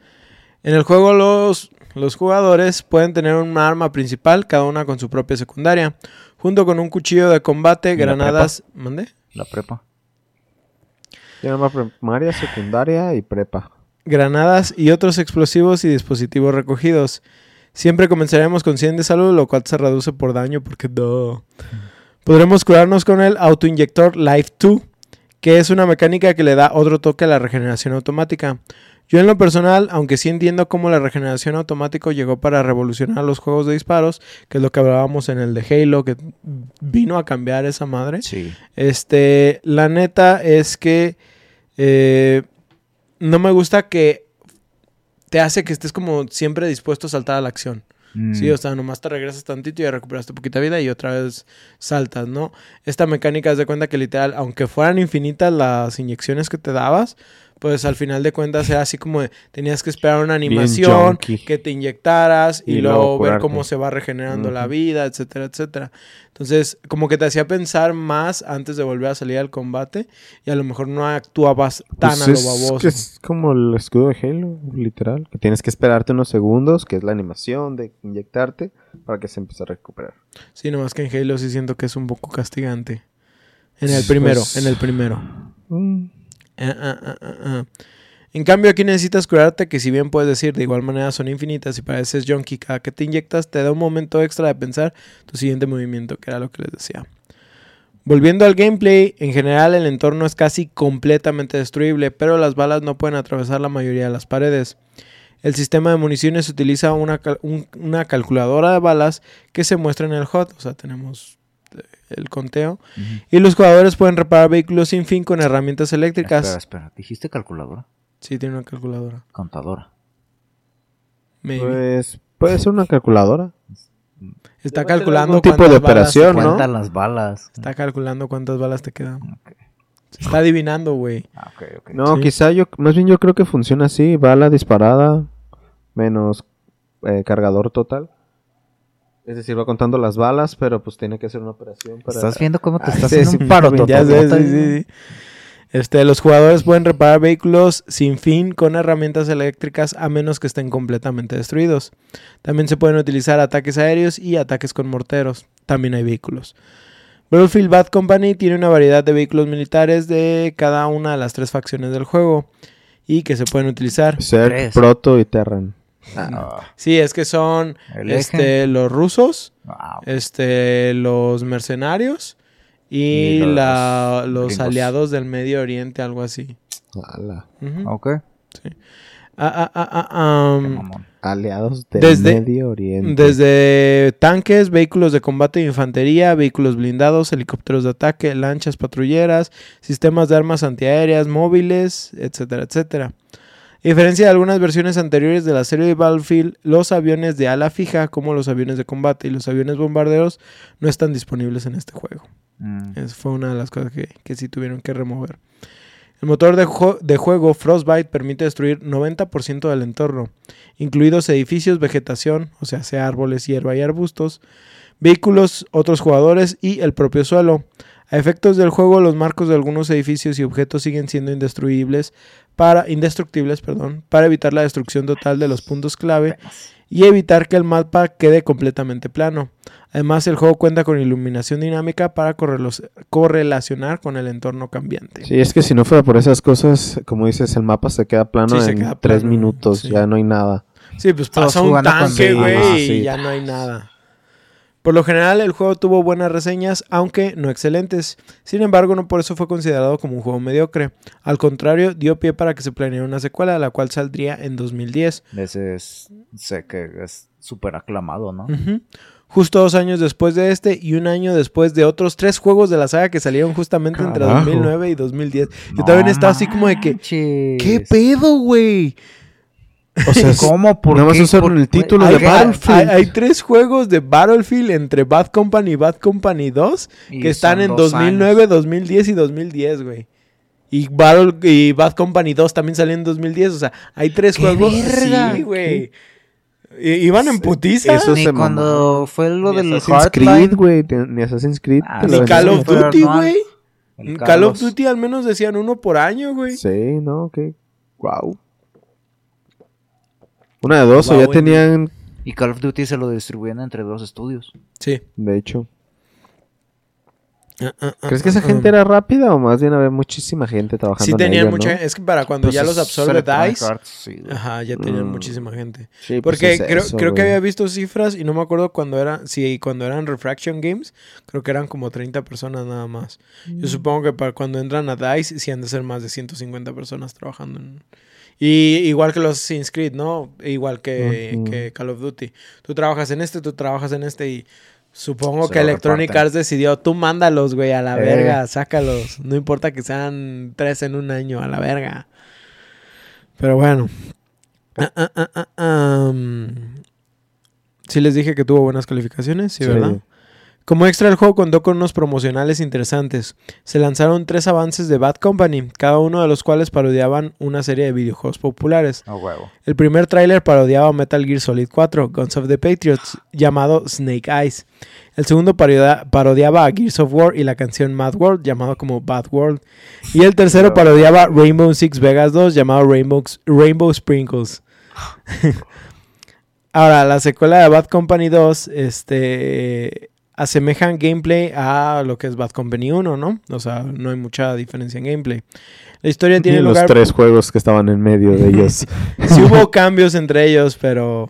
A: En el juego los, los jugadores pueden tener un arma principal, cada una con su propia secundaria, junto con un cuchillo de combate,
C: ¿Y la
A: granadas... ¿Mande?
C: La prepa.
B: Tiene una primaria, secundaria y prepa.
A: granadas y otros explosivos y dispositivos recogidos. Siempre comenzaremos con 100 de salud, lo cual se reduce por daño porque no. Podremos curarnos con el autoinyector Life 2, que es una mecánica que le da otro toque a la regeneración automática. Yo en lo personal, aunque sí entiendo cómo la regeneración automática llegó para revolucionar los juegos de disparos, que es lo que hablábamos en el de Halo, que vino a cambiar esa madre.
C: Sí.
A: Este, la neta es que eh, no me gusta que te hace que estés como siempre dispuesto a saltar a la acción.
C: Mm.
A: Sí, o sea, nomás te regresas tantito y ya recuperaste poquita vida y otra vez saltas, ¿no? Esta mecánica es de cuenta que literal, aunque fueran infinitas las inyecciones que te dabas, pues al final de cuentas era así como de, tenías que esperar una animación, que te inyectaras y,
B: Y
A: luego, ver
B: curarte.
A: cómo se va regenerando la vida, etcétera, etcétera. Entonces, como que te hacía pensar más antes de volver a salir al combate y a lo mejor no actuabas tan
B: Pues
A: a lo
B: es,
A: baboso.
B: que es como el escudo de Halo, literal. Que tienes que esperarte unos segundos, que es la animación de inyectarte, para que se empiece a recuperar.
A: Sí, nomás que en Halo sí siento que es un poco castigante. En el
B: Pues-
A: primero, en el primero.
B: Mm,
A: Ah, ah, ah. En cambio, aquí necesitas curarte, que si bien puedes decir de igual manera son infinitas y pareces junkie cada que te inyectas, te da un momento extra de pensar tu siguiente movimiento, que era lo que les decía. Volviendo al gameplay, en general el entorno es casi completamente destruible, pero las balas no pueden atravesar la mayoría de las paredes. El sistema de municiones utiliza una, una calculadora de balas que se muestra en el HUD, o sea, tenemos eh, el conteo. Y los jugadores pueden reparar vehículos sin fin con herramientas eléctricas.
C: Espera, espera. ¿Dijiste calculadora?
A: Sí, tiene una calculadora.
C: Contadora.
A: Maybe.
B: Pues puede ser una calculadora.
A: Está
B: debe
A: calculando
B: algún tipo
A: cuántas
B: de
A: balas te
B: operación, ¿no?
A: quedan.
C: Cuenta las balas.
A: Está calculando cuántas balas te quedan. Se está adivinando, güey.
C: Ah.
B: No,
A: Sí.
B: quizá yo, más bien yo creo que funciona así, bala disparada menos eh, cargador total. Es decir, va contando las balas, pero pues tiene que hacer una operación para...
C: ¿Estás viendo cómo te
B: Ah,
C: estás
B: sí,
C: haciendo
B: sí,
C: un paro,
A: Ya sé,
C: tototota?
A: sí, sí, sí. Este, los jugadores pueden reparar vehículos sin fin con herramientas eléctricas a menos que estén completamente destruidos. También se pueden utilizar ataques aéreos y ataques con morteros. También hay vehículos. Battlefield Bad Company tiene una variedad de vehículos militares de cada una de las tres facciones del juego y que se pueden utilizar.
B: Ser. Proto y Terran.
C: Ah,
A: Sí, es que son este, los rusos,
C: wow.
A: este, los mercenarios y,
C: Y los
A: la- los aliados del Medio Oriente, algo así.
B: Ala.
C: Ok.
A: Ah, ah, ah, ah.
B: Aliados del
A: Desde-
B: Medio Oriente.
A: desde tanques, vehículos de combate de infantería, vehículos blindados, helicópteros de ataque, lanchas patrulleras, sistemas de armas antiaéreas, móviles, etcétera, etcétera. A diferencia de algunas versiones anteriores de la serie de Battlefield, los aviones de ala fija, como los aviones de combate y los aviones bombarderos, no están disponibles en este juego.
C: Mm.
A: Esa fue una de las cosas que, que sí tuvieron que remover. El motor de, de juego Frostbite permite destruir 90% del entorno, incluidos edificios, vegetación, o sea, sea árboles, hierba y arbustos, vehículos, otros jugadores y el propio suelo. A efectos del juego, los marcos de algunos edificios y objetos siguen siendo indestruibles para, indestructibles perdón, para evitar la destrucción total de los puntos clave y evitar que el mapa quede completamente plano. Además, el juego cuenta con iluminación dinámica para correlacionar con el entorno cambiante.
B: Sí, es que si no fuera por esas cosas, como dices, el mapa se queda plano
A: Sí, se
B: en
A: queda
B: tres
A: plano,
B: minutos,
A: sí.
B: ya no hay nada.
A: Sí, pues pasa un tanque, güey, y
B: sí.
A: ya no hay nada. Por lo general, el juego tuvo buenas reseñas, aunque no excelentes. Sin embargo, no por eso fue considerado como un juego mediocre. Al contrario, dio pie para que se planeara una secuela, la cual saldría en 2010.
C: Ese es, sé que es súper aclamado, ¿no?
A: Justo dos años después de este y un año después de otros tres juegos de la saga que salieron justamente entre
B: Carajo.
A: 2009 y 2010. Yo también estaba así como de que, ¿qué
C: ¿Qué
A: pedo, güey?
B: O sea,
C: ¿Cómo? ¿Por
B: nada más
C: qué?
B: usaron
C: ¿Por-
B: el título
C: Ay,
B: de
A: Hay,
B: Battlefield.
A: hay- hay tres juegos de Battlefield entre Bad Company y Bad Company 2
C: Y
A: que están en
C: dos
A: 2009, 2010 y 2010, güey. Y, Battle, y Bad Company 2 también salió en 2010. O sea, hay tres
C: ¡Qué
A: juegos.
C: verga!
A: Sí, güey. Iban en putiza.
B: eso
C: Ni
B: se
C: cuando fue lo
B: Ni
C: del
B: Assassin's
C: Hardline.
B: Creed, güey. Ni Assassin's Creed.
C: Ah,
A: Ni Call of Duty, güey. Call of. Duty al menos decían uno por año, güey.
B: Sí, no, qué. Wow. Una de dos, o ya
A: en-
B: tenían,
C: Y Call of Duty se lo distribuían entre dos estudios.
A: Sí.
B: de hecho.
A: Ah, ah, ah,
B: ¿Crees que esa gente era rápida o más bien había muchísima gente trabajando
A: Sí
B: en
A: tenían mucha...
B: ¿no?
A: Es que para cuando
C: Pues
A: ya los absorbe DICE...
C: Sí.
A: Ajá, ya tenían
B: Mm.
A: muchísima gente.
B: Sí, pues
A: Porque
B: es
A: creo,
B: eso,
A: creo que había visto cifras y no me acuerdo cuando era, sí, cuando eran Refraction Games, creo que eran como 30 personas nada más.
B: Mm.
A: Yo supongo que para cuando entran a DICE sí han de ser más de 150 personas trabajando en... Y igual que los Creed, ¿no? Igual que, Call of Duty. Tú trabajas en este, tú trabajas en este y supongo
C: Se
A: que Electronic
C: reparten.
A: Arts decidió, tú mándalos, güey, a la
B: Eh.
A: verga, sácalos. No importa que sean tres en un año, a la verga. Pero bueno. Am. Sí les dije que tuvo buenas calificaciones, sí,
B: Sí.
A: ¿verdad? Como extra el juego contó con unos promocionales interesantes. Se lanzaron tres avances de Bad Company, cada uno de los cuales parodiaban una serie de videojuegos populares.
C: Huevo.
A: El primer tráiler parodiaba Metal Gear Solid 4, Guns of the Patriots, llamado Snake Eyes. El segundo parodia- parodiaba a Gears of War y la canción Mad World, llamado como Bad World. Y el tercero parodiaba Rainbow Six Vegas 2, llamado Rainbow, Rainbow Sprinkles. Ahora, la secuela de Bad Company 2, este, asemejan gameplay a lo que es Bad Company 1, ¿no? O sea, no hay mucha diferencia en gameplay. La historia tiene
B: los
A: lugar...
B: tres juegos que estaban en medio de ellos.
A: Sí hubo cambios entre ellos, pero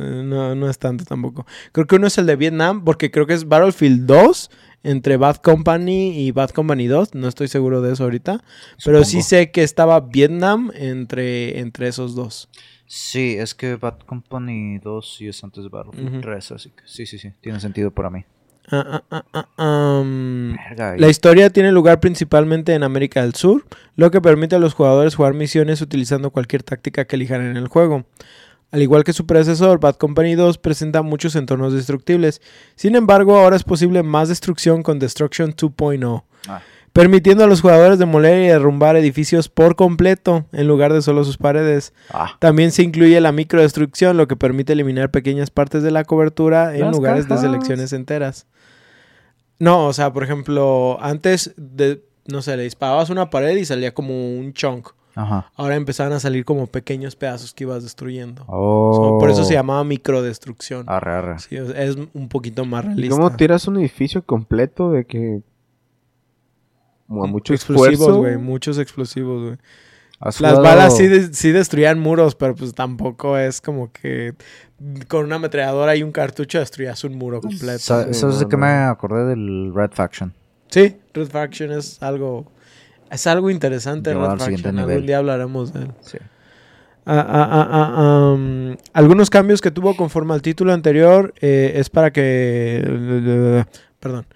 A: Eh, No, no es tanto tampoco. Creo que uno es el de Vietnam, porque creo que es Battlefield 2 entre Bad Company y Bad Company 2. No estoy seguro de eso ahorita. Pero sí sé que estaba Vietnam entre, entre esos dos.
C: Sí, es que Bad Company 2 sí es antes de Battlefield
A: Ujú.
C: 3, así que sí, sí, sí, tiene sentido para mí.
A: Ah, ah, ah, um, La historia tiene lugar principalmente en América del Sur, lo que permite a los jugadores jugar misiones utilizando cualquier táctica que elijan en el juego. Al igual que su predecesor, Bad Company 2 presenta muchos entornos destructibles. Sin embargo, ahora es posible más destrucción con Destruction 2.0,
C: Ah.
A: permitiendo a los jugadores demoler y derrumbar edificios por completo en lugar de solo sus paredes.
C: Ah,
A: También se incluye la microdestrucción, lo que permite eliminar pequeñas partes de la cobertura en
B: Las
A: lugares
B: cajas.
A: de selecciones enteras. No, o sea, por ejemplo, antes de, no sé, le disparabas una pared y salía como un chunk.
C: ajá.
A: Ahora empezaban a salir como pequeños pedazos que ibas destruyendo.
B: Oh.
A: So, por eso se llamaba microdestrucción.
C: Arre, arre.
A: Sí, es un poquito más
B: ¿Y
A: realista.
B: ¿Cómo tiras un edificio completo de que... Como a mucho
A: explosivos, güey, muchos explosivos, güey.
C: ¿Has
A: Las
C: jugado-
A: balas sí, de- sí destruían muros, pero pues tampoco es como que con una ametralladora y un cartucho destruyas un muro completo.
C: Sa-
B: Sí,
C: ¿Sabes de
B: no, no.
C: me acordé del Red Faction?
A: Sí, Red Faction es algo es algo interesante. Red
C: al siguiente
A: Faction. Algún día hablaremos de él.
C: Sí.
A: Ah, ah, ah, ah, um, algunos cambios que tuvo conforme al título anterior eh, es para que... Perdón.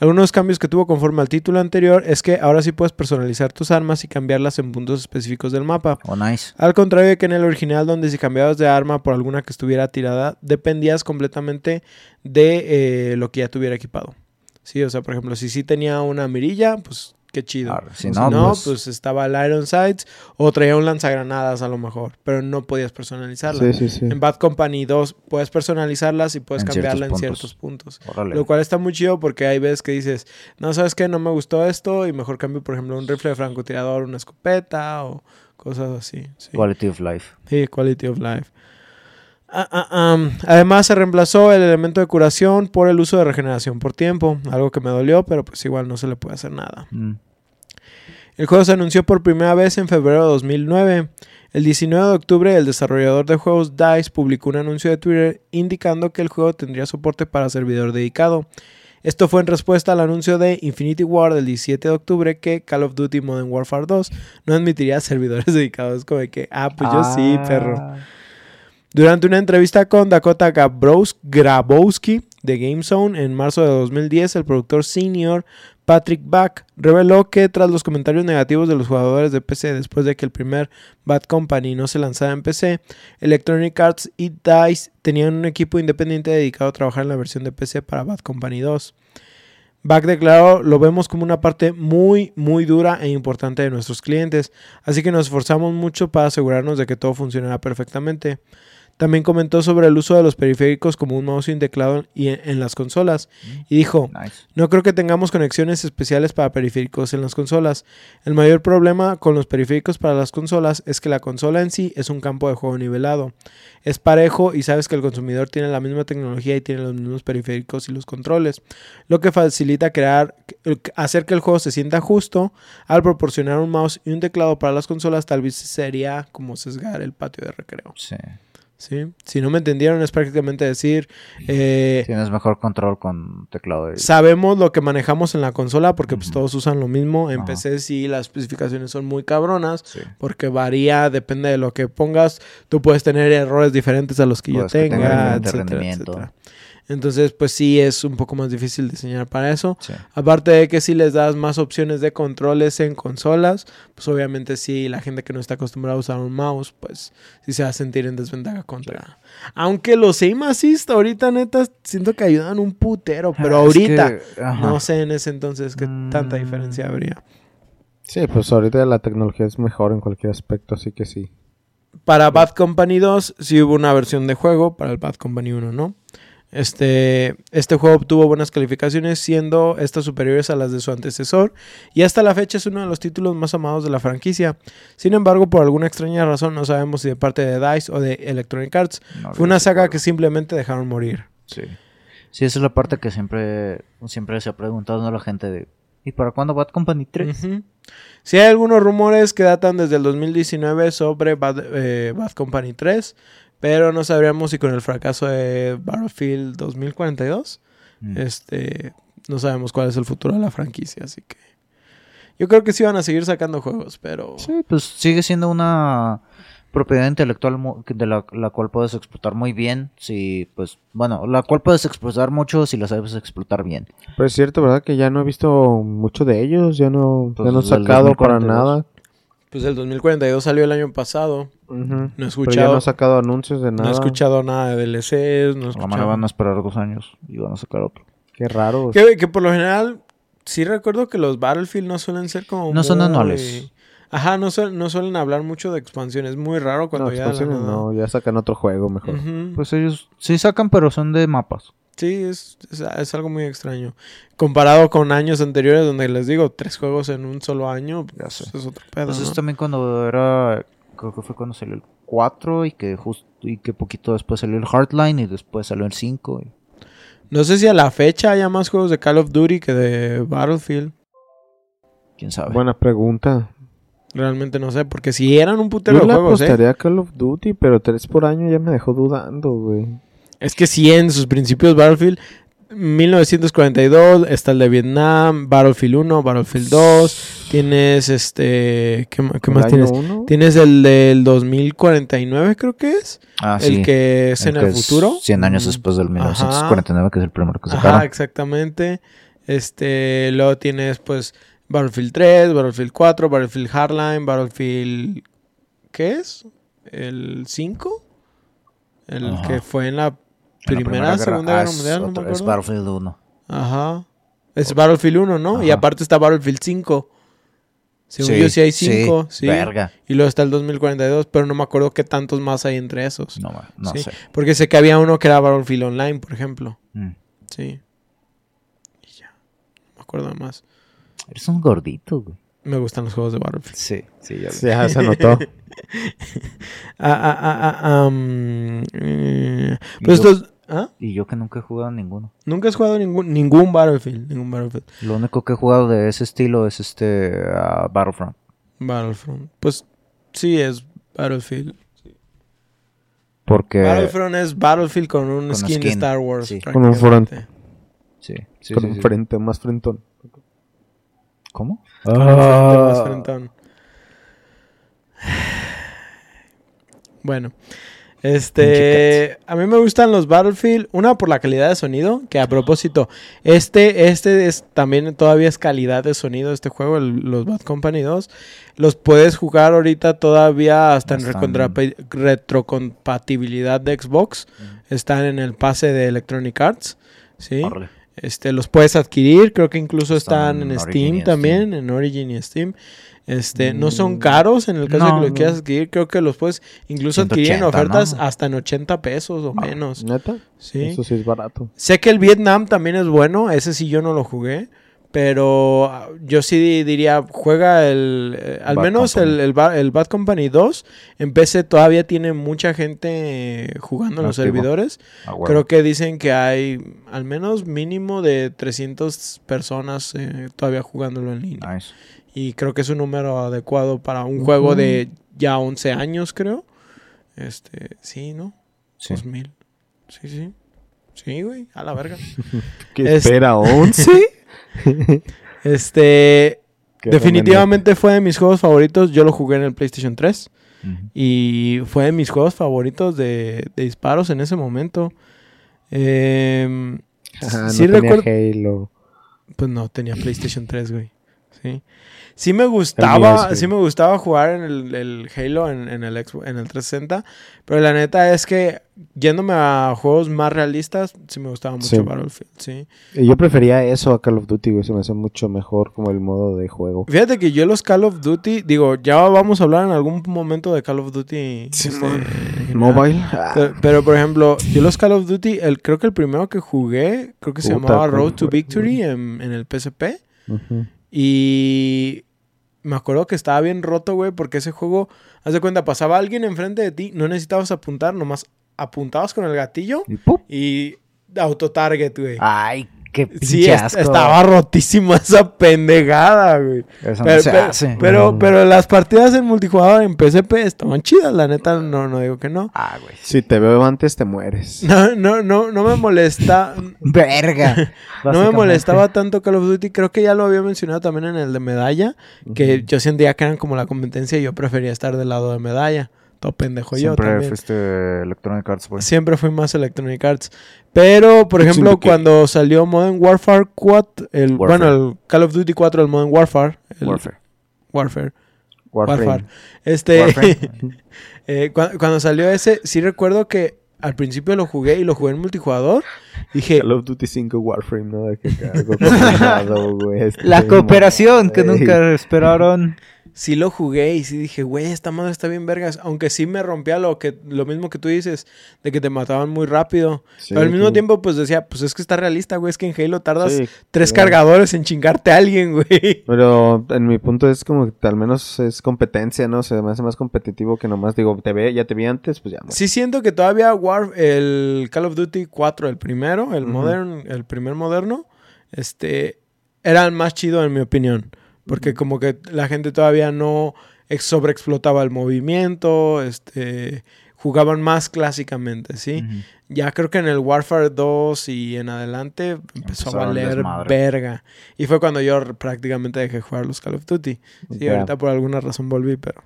A: Algunos cambios que tuvo conforme al título anterior es que ahora sí puedes personalizar tus armas y cambiarlas en puntos específicos del mapa.
C: Oh, nice.
A: Al contrario de que en el original, donde si cambiabas de arma por alguna que estuviera tirada, dependías completamente de eh, lo que ya tuviera equipado. Sí, o sea, por ejemplo, si sí tenía una mirilla, pues qué chido.
C: Arre, Si
A: Si
C: no, pues,
A: pues, estaba el Iron Sights o traía un lanzagranadas a lo mejor, pero no podías personalizarla.
B: Sí, sí, sí.
A: En Bad Company 2 puedes personalizarlas y puedes
C: En
A: cambiarla
C: ciertos
A: en ciertos puntos.
C: órale.
A: Lo cual está muy chido porque hay veces que dices, no, ¿sabes qué? No me gustó esto y mejor cambio, por ejemplo, un rifle de francotirador, una escopeta o cosas así. Sí,
C: Quality of life.
A: Sí, quality of life. Ah, ah, um, además se reemplazó el elemento de curación por el uso de regeneración por tiempo, algo que me dolió, pero pues igual no se le puede hacer nada.
C: Mm.
A: El juego se anunció por primera vez en febrero de 2009. El 19 de octubre, el desarrollador de juegos DICE publicó un anuncio de Twitter indicando que el juego tendría soporte para servidor dedicado. Esto fue en respuesta al anuncio de Infinity War del 17 de octubre que Call of Duty Modern Warfare 2 no admitiría servidores dedicados. Como de que, ah, pues yo sí, perro. Durante una entrevista con Dakota Grabowski de GameZone en marzo de 2010, el productor senior Patrick Back reveló que tras los comentarios negativos de los jugadores de PC después de que el primer Bad Company no se lanzara en PC, Electronic Arts y DICE tenían un equipo independiente dedicado a trabajar en la versión de PC para Bad Company 2. Back declaró, lo vemos como una parte muy, muy dura e importante de nuestros clientes, así que nos esforzamos mucho para asegurarnos de que todo funcionara perfectamente. También comentó sobre el uso de los periféricos como un mouse y un teclado y en, en las consolas y dijo,
C: Nice.
A: no creo que tengamos conexiones especiales para periféricos en las consolas. El mayor problema con los periféricos para las consolas es que la consola en sí es un campo de juego nivelado. Es parejo y sabes que el consumidor tiene la misma tecnología y tiene los mismos periféricos y los controles, lo que facilita crear hacer que el juego se sienta justo al proporcionar un mouse y un teclado para las consolas tal vez sería como sesgar el patio de recreo.
C: Sí.
A: ¿Sí? Si no me entendieron es prácticamente decir eh,
C: Tienes mejor control con teclado. y-
A: Sabemos lo que manejamos en la consola porque pues todos usan lo mismo. En
C: Ajá.
A: PC sí las especificaciones son muy cabronas
C: Sí.
A: porque varía, depende de lo que pongas. Tú puedes tener errores diferentes a los que yo
C: que tenga
A: tenga, etcétera, etcétera. Entonces pues sí es un poco más difícil diseñar para eso.
C: Sí.
A: Aparte de que si les das más opciones de controles en consolas, pues obviamente sí, la gente que no está acostumbrada a usar un mouse, pues sí se va a sentir en desventaja contra. Aunque los aim assist ahorita neta siento que ayudan un putero, pero
C: Ah, es
A: ahorita
C: que-
A: no sé en ese entonces qué tanta
C: Mm.
A: diferencia habría.
B: Sí, pues ahorita la tecnología es mejor en cualquier aspecto, así que sí.
A: Para Bad Company 2 sí hubo una versión de juego, para el Bad Company 1 no. Este, este juego obtuvo buenas calificaciones, siendo estas superiores a las de su antecesor, y hasta la fecha es uno de los títulos más amados de la franquicia. Sin embargo, por alguna extraña razón, no sabemos si de parte de DICE o de Electronic Arts,
C: No
A: fue una saga que simplemente dejaron morir.
C: Sí. Sí, esa es la parte que siempre, siempre se ha preguntado a la gente de... ¿Y para cuándo Bad Company 3?
A: Ujú. Sí hay algunos rumores que datan desde el 2019 sobre Bad, eh, Bad Company 3, Pero no sabríamos si con el fracaso de Battlefield 2042,
C: Mm.
A: este, no sabemos cuál es el futuro de la franquicia, así que yo creo que sí van a seguir sacando juegos, pero
C: Sí, pues sigue siendo una propiedad intelectual mu- que- de la, la cual puedes explotar muy bien. Si, pues, bueno, la cual puedes explotar mucho si la sabes explotar bien.
B: Pero es cierto, ¿verdad? Que ya no he visto mucho de ellos. Ya no,
C: Pues
B: ya no
C: el
B: sacado para
C: 2042.
B: nada.
A: Pues el 2042 salió el año pasado. No he
B: Pero ya
A: escuchado,
B: no ha sacado anuncios de
A: no
B: nada.
A: he escuchado nada de DLCs, no he escuchado.
C: van a esperar dos años y van a sacar otro.
B: Qué raro.
A: Que, que por lo general, sí recuerdo que los Battlefield no suelen ser como.
C: No son anuales.
A: Ajá, no, suel- no suelen hablar mucho de expansiones. Es muy raro cuando
B: no,
A: ya. de la
B: expansiones
A: nada-
B: no, ya sacan otro juego mejor.
A: Ujú.
C: Pues ellos sí sacan, pero son de mapas.
A: Sí, es, es, es algo muy extraño. Comparado con años anteriores, donde les digo, tres juegos en un solo año,
C: Ya
A: pues, es otro pedo.
C: Pues
A: ¿no?
C: es también cuando era, creo que fue cuando salió el 4 y que justo y que poquito después salió el Hardline y después salió el 5. y-
A: No sé si a la fecha haya más juegos de Call of Duty que de Battlefield.
C: quién sabe.
B: Buena pregunta.
A: Realmente no sé, porque si eran un putero
B: Yo
A: de
B: le
A: juegos, ¿eh?
B: apostaría a Call of Duty, pero tres por año ya me dejó dudando, güey.
A: Es que sí, en sus principios Battlefield, 1942, está el de Vietnam, Battlefield 1, Battlefield 2, tienes este, ¿qué, qué
B: ¿El
A: más tienes?
B: uno?
A: Tienes el del 2049 creo que es,
C: ah,
A: el
C: sí.
A: que es en
C: que
A: el futuro.
C: 100 años después del
A: Ajá.
C: 1949, que es el primero que
A: Ajá,
C: sacaron.
A: exactamente. Este, luego tienes pues Battlefield 3, Battlefield 4, Battlefield Hardline, Battlefield ¿qué es? ¿El 5? El
C: Ajá.
A: que fue en la Primera, Segunda
C: ah,
A: Guerra
C: es
A: Mundial, no me
C: es. Battlefield 1.
A: Ajá. Es Battlefield 1, ¿no? Y aparte está Battlefield 5. Según yo sí hay 5, sí.
C: Verga.
A: Y luego está el 2042, pero no me acuerdo qué tantos más hay entre esos.
C: No, no
A: Sí.
C: sé.
A: Porque sé que había uno que era Battlefield Online, por ejemplo.
C: Mm.
A: Sí. Y ya. No me acuerdo más.
C: Eres un gordito, güey.
A: Me gustan los juegos de Battlefield.
C: Sí, sí, ya
B: Sí, ya se notó.
A: Ah, ah, ah, ah, eh,
C: Y
A: pues
C: yo-
A: estos... ¿Ah?
C: Y yo que nunca he jugado ninguno.
A: Nunca has jugado ningún, ningún Battlefield. Ningún Battlefield.
C: Lo único que he jugado de ese estilo es este ah, Battlefront.
A: Battlefront. Pues sí, es Battlefield.
C: Porque...
A: Battlefront es Battlefield con un
C: Con
A: skin, de Star Wars.
C: sí.
B: Con un
A: prácticamente.
C: Sí, sí,
B: con
C: sí,
B: un
C: sí.
B: frente más frentón.
C: ¿Cómo?
A: Con un frente
B: Ah.
A: más frentón. Bueno. Este, a mí me gustan los Battlefield, una por la calidad de sonido, que a propósito, este, este es también todavía es calidad de sonido este juego, el- los Bad Company 2, los puedes jugar ahorita todavía hasta en retrocompatibilidad de Xbox, están en el pase de Electronic Arts, ¿sí? Este, los puedes adquirir, creo que incluso están, en Steam también, en Origin y Steam. Este, no son
B: Mm.
A: caros en el caso de que lo quieras adquirir, creo que los puedes incluso adquirir en
C: 180,
A: ofertas
C: ¿no?
A: hasta en 80 pesos o
C: Ah,
A: menos.
B: ¿Neta?
A: Sí.
B: Eso sí es barato.
A: Sé que el Vietnam también es bueno, ese sí yo no lo jugué, pero ah, yo sí di- diría, juega el, eh, al
C: Bad
A: menos el, el, Ba- el Bad Company 2, en PC todavía tiene mucha gente jugando en los servidores.
C: Ah.
A: Creo que dicen que hay al menos mínimo de 300 personas eh, todavía jugándolo en línea.
C: Nice.
A: Y creo que es un número adecuado para un juego de ya 11 años, creo. Este, sí, ¿no?
C: Sí.
A: 2000. Sí, sí. Sí, güey, a la verga.
B: ¿Qué
A: Es-
B: espera? ¿11?
A: Este, definitivamente fue de mis juegos favoritos. Yo lo jugué en el PlayStation 3
C: Ujú.
A: y fue de mis juegos favoritos de, de disparos en ese momento. Em,
B: Ajá,
A: sí
B: no tenía Halo.
A: Pues no, tenía PlayStation 3, güey. Sí. Sí me gustaba, sí me gustaba jugar en el, el Halo en, en el Xbox- en el 360, pero la neta es que yéndome a juegos más realistas, sí me gustaba mucho
B: Sí.
A: Battlefield, sí.
B: Yo prefería eso a Call of Duty, güey. Se me hace mucho mejor como el modo de juego.
A: Fíjate que yo los Call of Duty, digo, ya vamos a hablar en algún momento de Call of Duty. este, en-
B: Mobile.
A: Pero, pero, por ejemplo, yo los Call of Duty, el, creo que el primero que jugué, creo que se
B: Puta,
A: llamaba
B: ¿cuál
A: Road to? Victory en, en el PSP.
B: Ujú.
A: Y me acuerdo que estaba bien roto, güey, porque ese juego, haz de cuenta, pasaba alguien enfrente de ti, no necesitabas apuntar, nomás apuntabas con el gatillo
B: Y
A: y auto-target, güey.
C: Ay, Qué pinche
A: Sí, est-
C: asco.
A: estaba rotísima esa pendejada, güey.
C: Eso
A: Pero,
C: no se
A: pero-
C: hace.
A: pero, pero las partidas en multijugador en PSP estaban chidas, la neta, no, no digo que no.
C: Ah, güey.
B: Si te veo antes, te mueres.
A: No, no, no, no me molesta.
C: Verga.
A: No me molestaba tanto Call of Duty. Creo que ya lo había mencionado también en el de medalla. Que yo sentía que eran como la competencia y yo prefería estar del lado de medalla. Todo pendejo yo
C: Siempre
A: también.
C: fuiste Electronic Arts, güey.
A: Siempre fui más Electronic Arts. Pero, por ejemplo, cuando salió Modern Warfare 4, el,
C: Warfare.
A: bueno, el Call of Duty 4, el Modern Warfare. el-
C: Warfare.
A: Warfare.
B: Warframe.
A: Warfare. Este,
C: Warframe.
A: eh, cu- cuando salió ese, sí recuerdo que al principio lo jugué y lo jugué en multijugador. Dije,
B: Call of Duty 5 Warframe, ¿no? De que algo güey. Este,
C: La cooperación que nunca esperaron.
A: Sí lo jugué y sí dije, güey, esta madre está bien vergas. Aunque sí me rompía lo que lo mismo que tú dices, de que te mataban muy rápido.
B: Sí,
A: Pero al mismo
B: sí.
A: tiempo, pues decía, pues es que está realista, güey. Es que en Halo tardas
B: Sí,
A: tres
B: claro.
A: cargadores en chingarte a alguien, güey.
B: Pero en mi punto es como que al menos es competencia, ¿no? Se me hace más competitivo que nomás digo, te ve, ya te vi antes, pues ya. muere.
A: Sí siento que todavía War, el Call of Duty 4, el primero, el
B: Ujú.
A: modern, el primer moderno, este, era el más chido en mi opinión. Porque como que la gente todavía no ex- sobreexplotaba el movimiento, este, jugaban más clásicamente, ¿sí? Ya creo que en el Warfare 2 y en adelante empezó a valer verga. Y fue cuando yo prácticamente dejé jugar los Call of Duty. Sí, ahorita por alguna razón volví, pero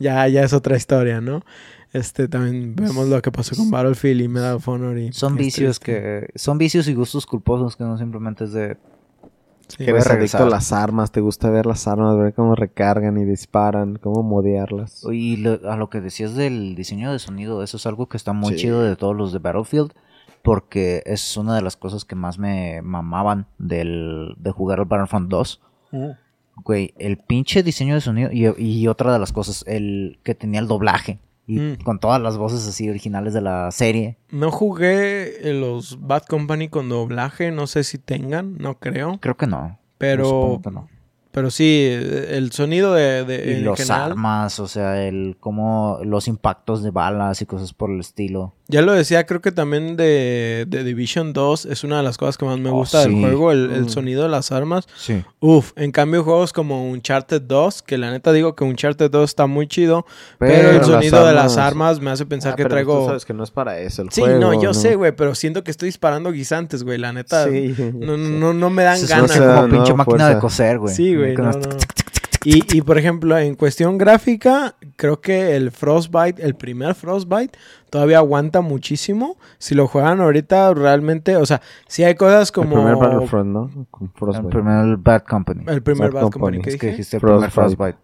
A: ya, ya es otra historia, ¿no? Este, también vemos lo que pasó con Battlefield y Medal of Honor y...
C: Son vicios que. Son vicios y gustos culposos que no simplemente es de.
A: Sí.
B: Que eres adicto a las armas, te gusta ver las armas, ver cómo recargan y disparan, cómo modearlas.
C: Y lo- a lo que decías del diseño de sonido, eso es algo que está muy
B: Sí.
C: chido de todos los de Battlefield. Porque es una de las cosas que más me mamaban del, de jugar al Battlefront 2. Güey, el pinche diseño de sonido. Y, y otra de las cosas, el que tenía el doblaje. Y
A: Mm.
C: con todas las voces así originales de la serie.
A: No jugué los Bad Company con doblaje, no sé si tengan, no creo.
C: Creo que no.
A: Pero,
C: que no.
A: pero sí, el sonido de... de
C: Y los
A: general-
C: armas, o sea, el cómo los impactos de balas y cosas por el estilo.
A: Ya lo decía, creo que también de, de Division 2 es una de las cosas que más me
C: Oh,
A: gusta del juego, el, el
B: Mm.
A: sonido de las armas.
C: Sí.
A: Uf, en cambio juegos como Uncharted 2, que la neta digo que Uncharted 2 está muy chido, pero,
C: Pero
A: el
B: las
A: sonido de las
B: armas-
A: me hace pensar
B: Ah,
A: que
B: pero
A: traigo...
B: Tú sabes que no es para eso el
A: Sí,
B: juego.
A: no, yo sé, güey, pero siento que estoy disparando guisantes, güey, la neta.
B: Sí,
A: No, no, no, no me dan ganas.
C: escucha
B: o sea,
C: como pinche
B: no,
C: máquina
B: fuerza.
C: de coser, güey.
A: Sí, güey,
C: Como
A: no, no. Y, y por ejemplo, en cuestión gráfica, creo que el Frostbite, el primer Frostbite, todavía aguanta muchísimo. Si lo juegan ahorita, realmente, o sea, si hay cosas como...
B: El primer Battlefront, ¿no? Con
C: El
B: Frostbite.
C: primer Bad Company.
A: El primer
B: Bad
A: Bad Company
B: Company.
A: que
C: es que dijiste el primer
B: Frostbite.
C: Frostbite.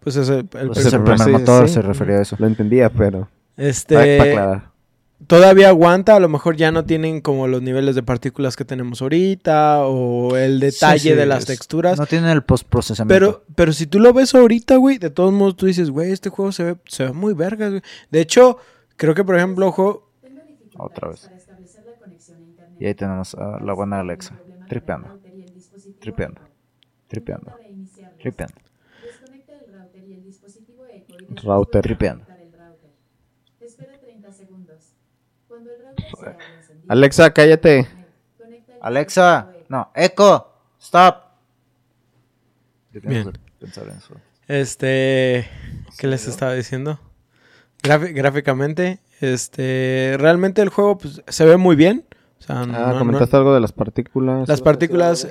A: Pues es el, el
C: Pues el
B: primer-
C: motor,
B: sí.
C: se refería a eso.
B: Lo entendía, pero...
A: Este,
B: Para, para aclarar.
A: Todavía aguanta, a lo mejor ya no tienen como los niveles de partículas que tenemos ahorita o el detalle
C: Sí, sí,
A: de las
C: es-
A: texturas.
C: No tiene el postprocesamiento.
A: Pero, pero si tú lo ves ahorita, güey, de todos modos tú dices, güey, este juego se ve, se ve muy vergas, güey. De hecho, creo que, por ejemplo, juego...
C: Otra vez. Y ahí tenemos a la buena Alexa. Tripeando. Tripeando. Tripeando. Tripeando.
B: Router.
C: Tripeando.
B: Alexa, cállate.
C: Alexa. No. Echo. Stop.
A: Bien.
C: Pensar en eso.
A: Este... ¿Qué les estaba diciendo? Gráficamente, este... Realmente el juego pues, se ve muy bien. O sea,
B: Ah,
A: no- no-
B: comentaste algo de las partículas.
A: las partículas...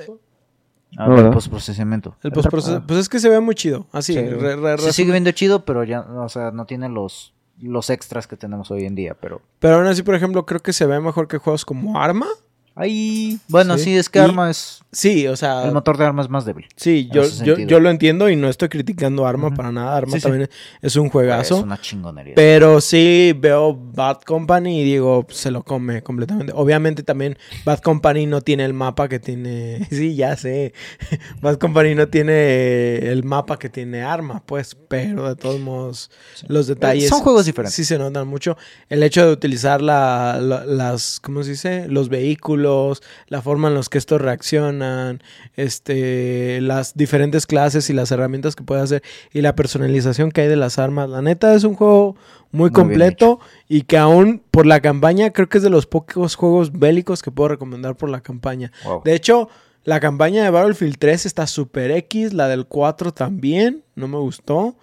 C: Ah,
B: No,
C: el
B: ¿verdad?
C: postprocesamiento.
A: El postproceso- pues es que se ve muy chido. Así,
B: Sí.
A: re- re-
C: Se sigue viendo chido, pero ya, o sea, no tiene los, los extras que tenemos hoy en día, pero...
A: Pero aún así, por ejemplo, creo que se ve mejor que juegos como Arma.
C: Ahí... Bueno,
A: Sí.
C: sí, es que
A: Y-
C: Arma es...
A: Sí, o sea...
C: El motor de Arma es más débil.
A: Sí, yo, yo, yo lo entiendo y no estoy criticando Arma para nada. Arma
C: Sí, sí.
A: también es un juegazo.
C: Es una chingonería.
A: Pero sí veo Bad Company y digo, se lo come completamente. Obviamente también Bad Company no tiene el mapa que tiene. Sí, ya sé. Bad Company no tiene el mapa que tiene Arma, pues. Pero de todos modos, los detalles.
C: Son juegos diferentes.
A: Sí se notan mucho. El hecho de utilizar la, la- las. ¿Cómo se dice? Los vehículos. Vehículos, la forma en los que estos reaccionan, este, las diferentes clases y las herramientas que puede hacer y la personalización que hay de las armas. La neta es un juego muy, completo y que aún por la campaña creo que es de los pocos juegos bélicos que puedo recomendar por la campaña.
C: Wow.
A: De hecho, la campaña de Battlefield 3 está super X, la del 4 también, no me gustó.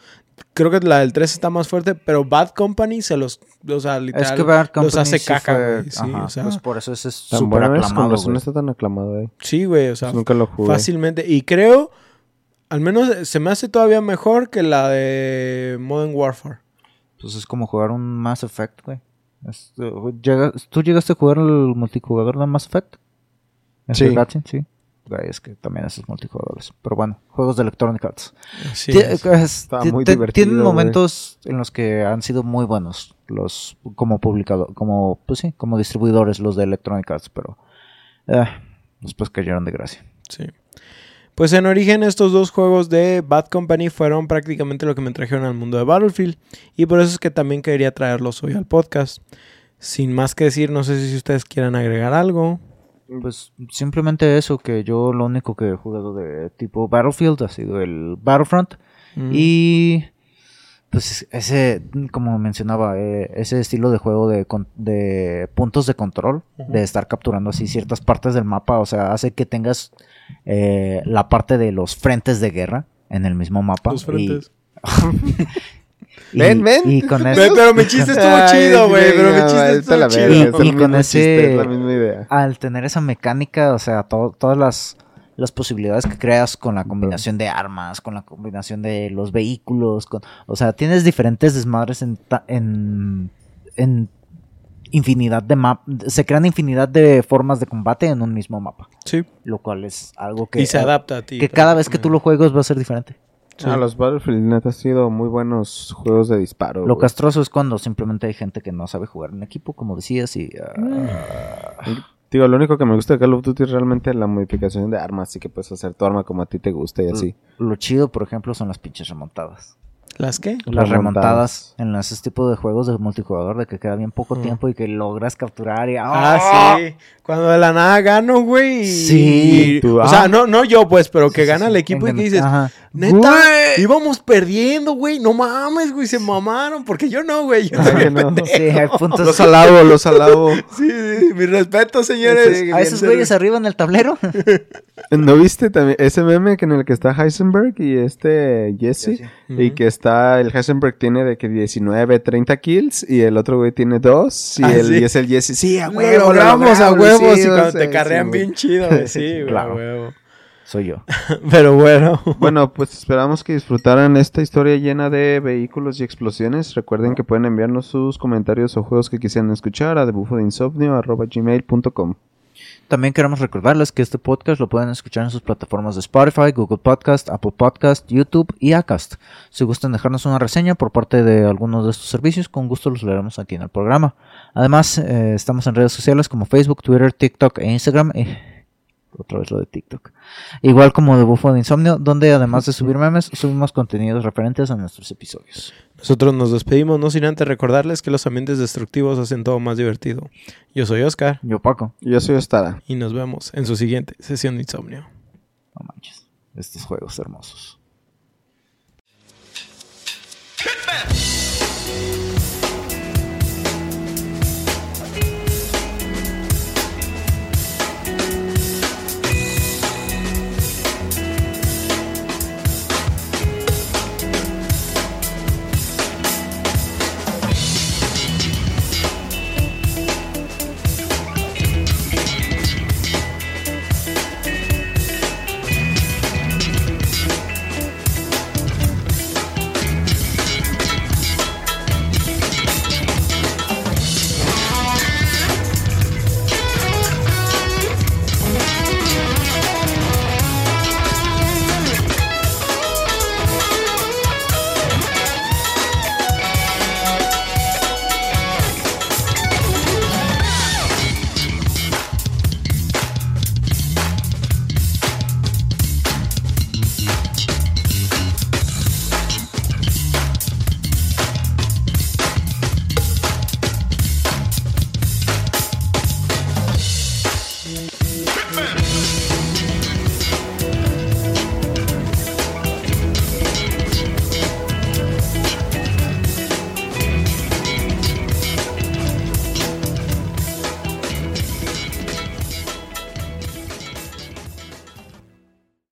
A: Creo que la del 3 está más fuerte, pero Bad Company se los, o sea, literal,
C: Es que Bad
A: los
C: Company
A: hace
C: sí
A: caca,
C: fue-
A: güey. Sí,
C: ajá,
A: o sea,
C: pues por eso ese es
B: Tan
C: súper
B: bueno es, con
C: aclamado, güey.
B: está tan aclamado, eh.
A: sí, güey, o sea,
B: Nunca lo jugué.
A: fácilmente. Y creo, al menos se me hace todavía mejor que la de Modern Warfare.
C: Pues es como jugar un Mass Effect, güey. Es- llega- ¿Tú llegaste a jugar el multijugador de Mass Effect? ¿En
B: Sí.
C: Sí. Es que también esos multijugadores. Pero bueno, juegos de Electronic Arts.
A: Sí,
B: Está muy divertido,
C: Tienen momentos en los que han sido muy buenos los como publicador, como pues sí, como distribuidores los de Electronic Arts, pero eh, después cayeron de gracia.
A: Sí. Pues en origen estos dos juegos de Bad Company fueron prácticamente lo que me trajeron al mundo de Battlefield y por eso es que también quería traerlos hoy al podcast. Sin más que decir, no sé si ustedes quieran agregar algo.
C: Pues simplemente eso, que yo lo único que he jugado de tipo Battlefield ha sido el Battlefront.
A: Mm.
C: Y pues ese, como mencionaba, eh, ese estilo de juego de, de puntos de control, de estar capturando así ciertas partes del mapa, o sea, hace que tengas eh, la parte de los frentes de guerra en el mismo mapa.
A: Los frentes.
C: y-
B: Ven, ven.
C: Y con
A: Ve,
C: eso,
A: pero mi chiste estuvo
B: Ay,
A: chido, güey. Pero mi chiste estuvo
B: la
A: chido.
B: verga,
C: Y- con
B: chiste,
C: ese-
B: es la misma idea.
C: al tener esa mecánica, o sea, to- todas las, las posibilidades que creas con la combinación de armas, con la combinación de los vehículos, con, o sea, tienes diferentes desmadres en, ta- en, en infinidad de mapas, se crean infinidad de formas de combate en un mismo mapa,
A: Sí.
C: lo cual es algo que,
A: Y se adapta a ti.
C: que cada vez que tú lo juegas va a ser diferente.
A: Sí.
B: Ah, los Battlefield neta han sido muy buenos juegos de disparo.
C: Lo castroso es cuando simplemente hay gente que no sabe jugar en equipo, como decías, y ah,
B: Digo, lo único que me gusta de Call of Duty es realmente la modificación de armas, así que puedes hacer tu arma como a ti te gusta y así.
C: lo chido, por ejemplo, son las pinches remontadas.
A: ¿Las qué?
C: las
B: Remontadas.
C: remontadas en ese tipo de juegos de multijugador de que queda bien poco
A: Mm.
C: tiempo y que logras capturar y
A: Ah, sí. Cuando de la nada gano, güey.
C: Sí.
A: y-
B: Tú,
A: o
B: ah.
A: sea, no, no yo, pues, pero que
C: Sí,
A: gana
C: sí,
A: el
C: sí.
A: equipo y que dices,
C: ajá.
A: neta,
C: Güey.
A: íbamos perdiendo, güey. No mames, güey, se mamaron. Porque yo no, güey. Yo
B: Ay, no.
C: Sí, hay puntos.
B: Los alabo, los alabo.
A: Sí, sí, mi respeto, señores.
B: Sí,
C: a esos güeyes arriba en el tablero.
B: ¿No viste también ese meme que en el que está Heisenberg y este Jesse? Y que está, el Heisenberg tiene de que 19, 30 kills y el otro güey tiene 2 y,
A: Ah,
B: el,
A: sí.
B: y es el Jesse. Sí, a
A: Lo
B: huevo, lo
A: logramos a huevos
B: sí,
A: y cuando te carrean
B: sí,
A: bien chido, güey. Sí, güey,
C: Claro.
A: a huevo.
C: Soy yo.
A: Pero bueno.
B: Bueno, pues esperamos que disfrutaran esta historia llena de vehículos y explosiones. Recuerden que pueden enviarnos sus comentarios o juegos que quisieran escuchar a debufodeinsomnio.gmail.com
C: También queremos recordarles que este podcast lo pueden escuchar en sus plataformas de Spotify, Google Podcast, Apple Podcast, YouTube y Acast. Si gustan dejarnos una reseña por parte de algunos de estos servicios, con gusto los leeremos aquí en el programa. Además, eh, estamos en redes sociales como Facebook, Twitter, TikTok e Instagram. y- otra vez lo de TikTok. Igual como de Bufo de Insomnio, donde además de subir memes, subimos contenidos referentes a nuestros episodios.
A: Nosotros nos despedimos, no sin antes recordarles que los ambientes destructivos hacen todo más divertido. Yo soy Oscar
C: Yo, Paco,
B: Yo soy Ostada.
A: y nos vemos en su siguiente sesión de insomnio.
C: no manches, estos juegos hermosos.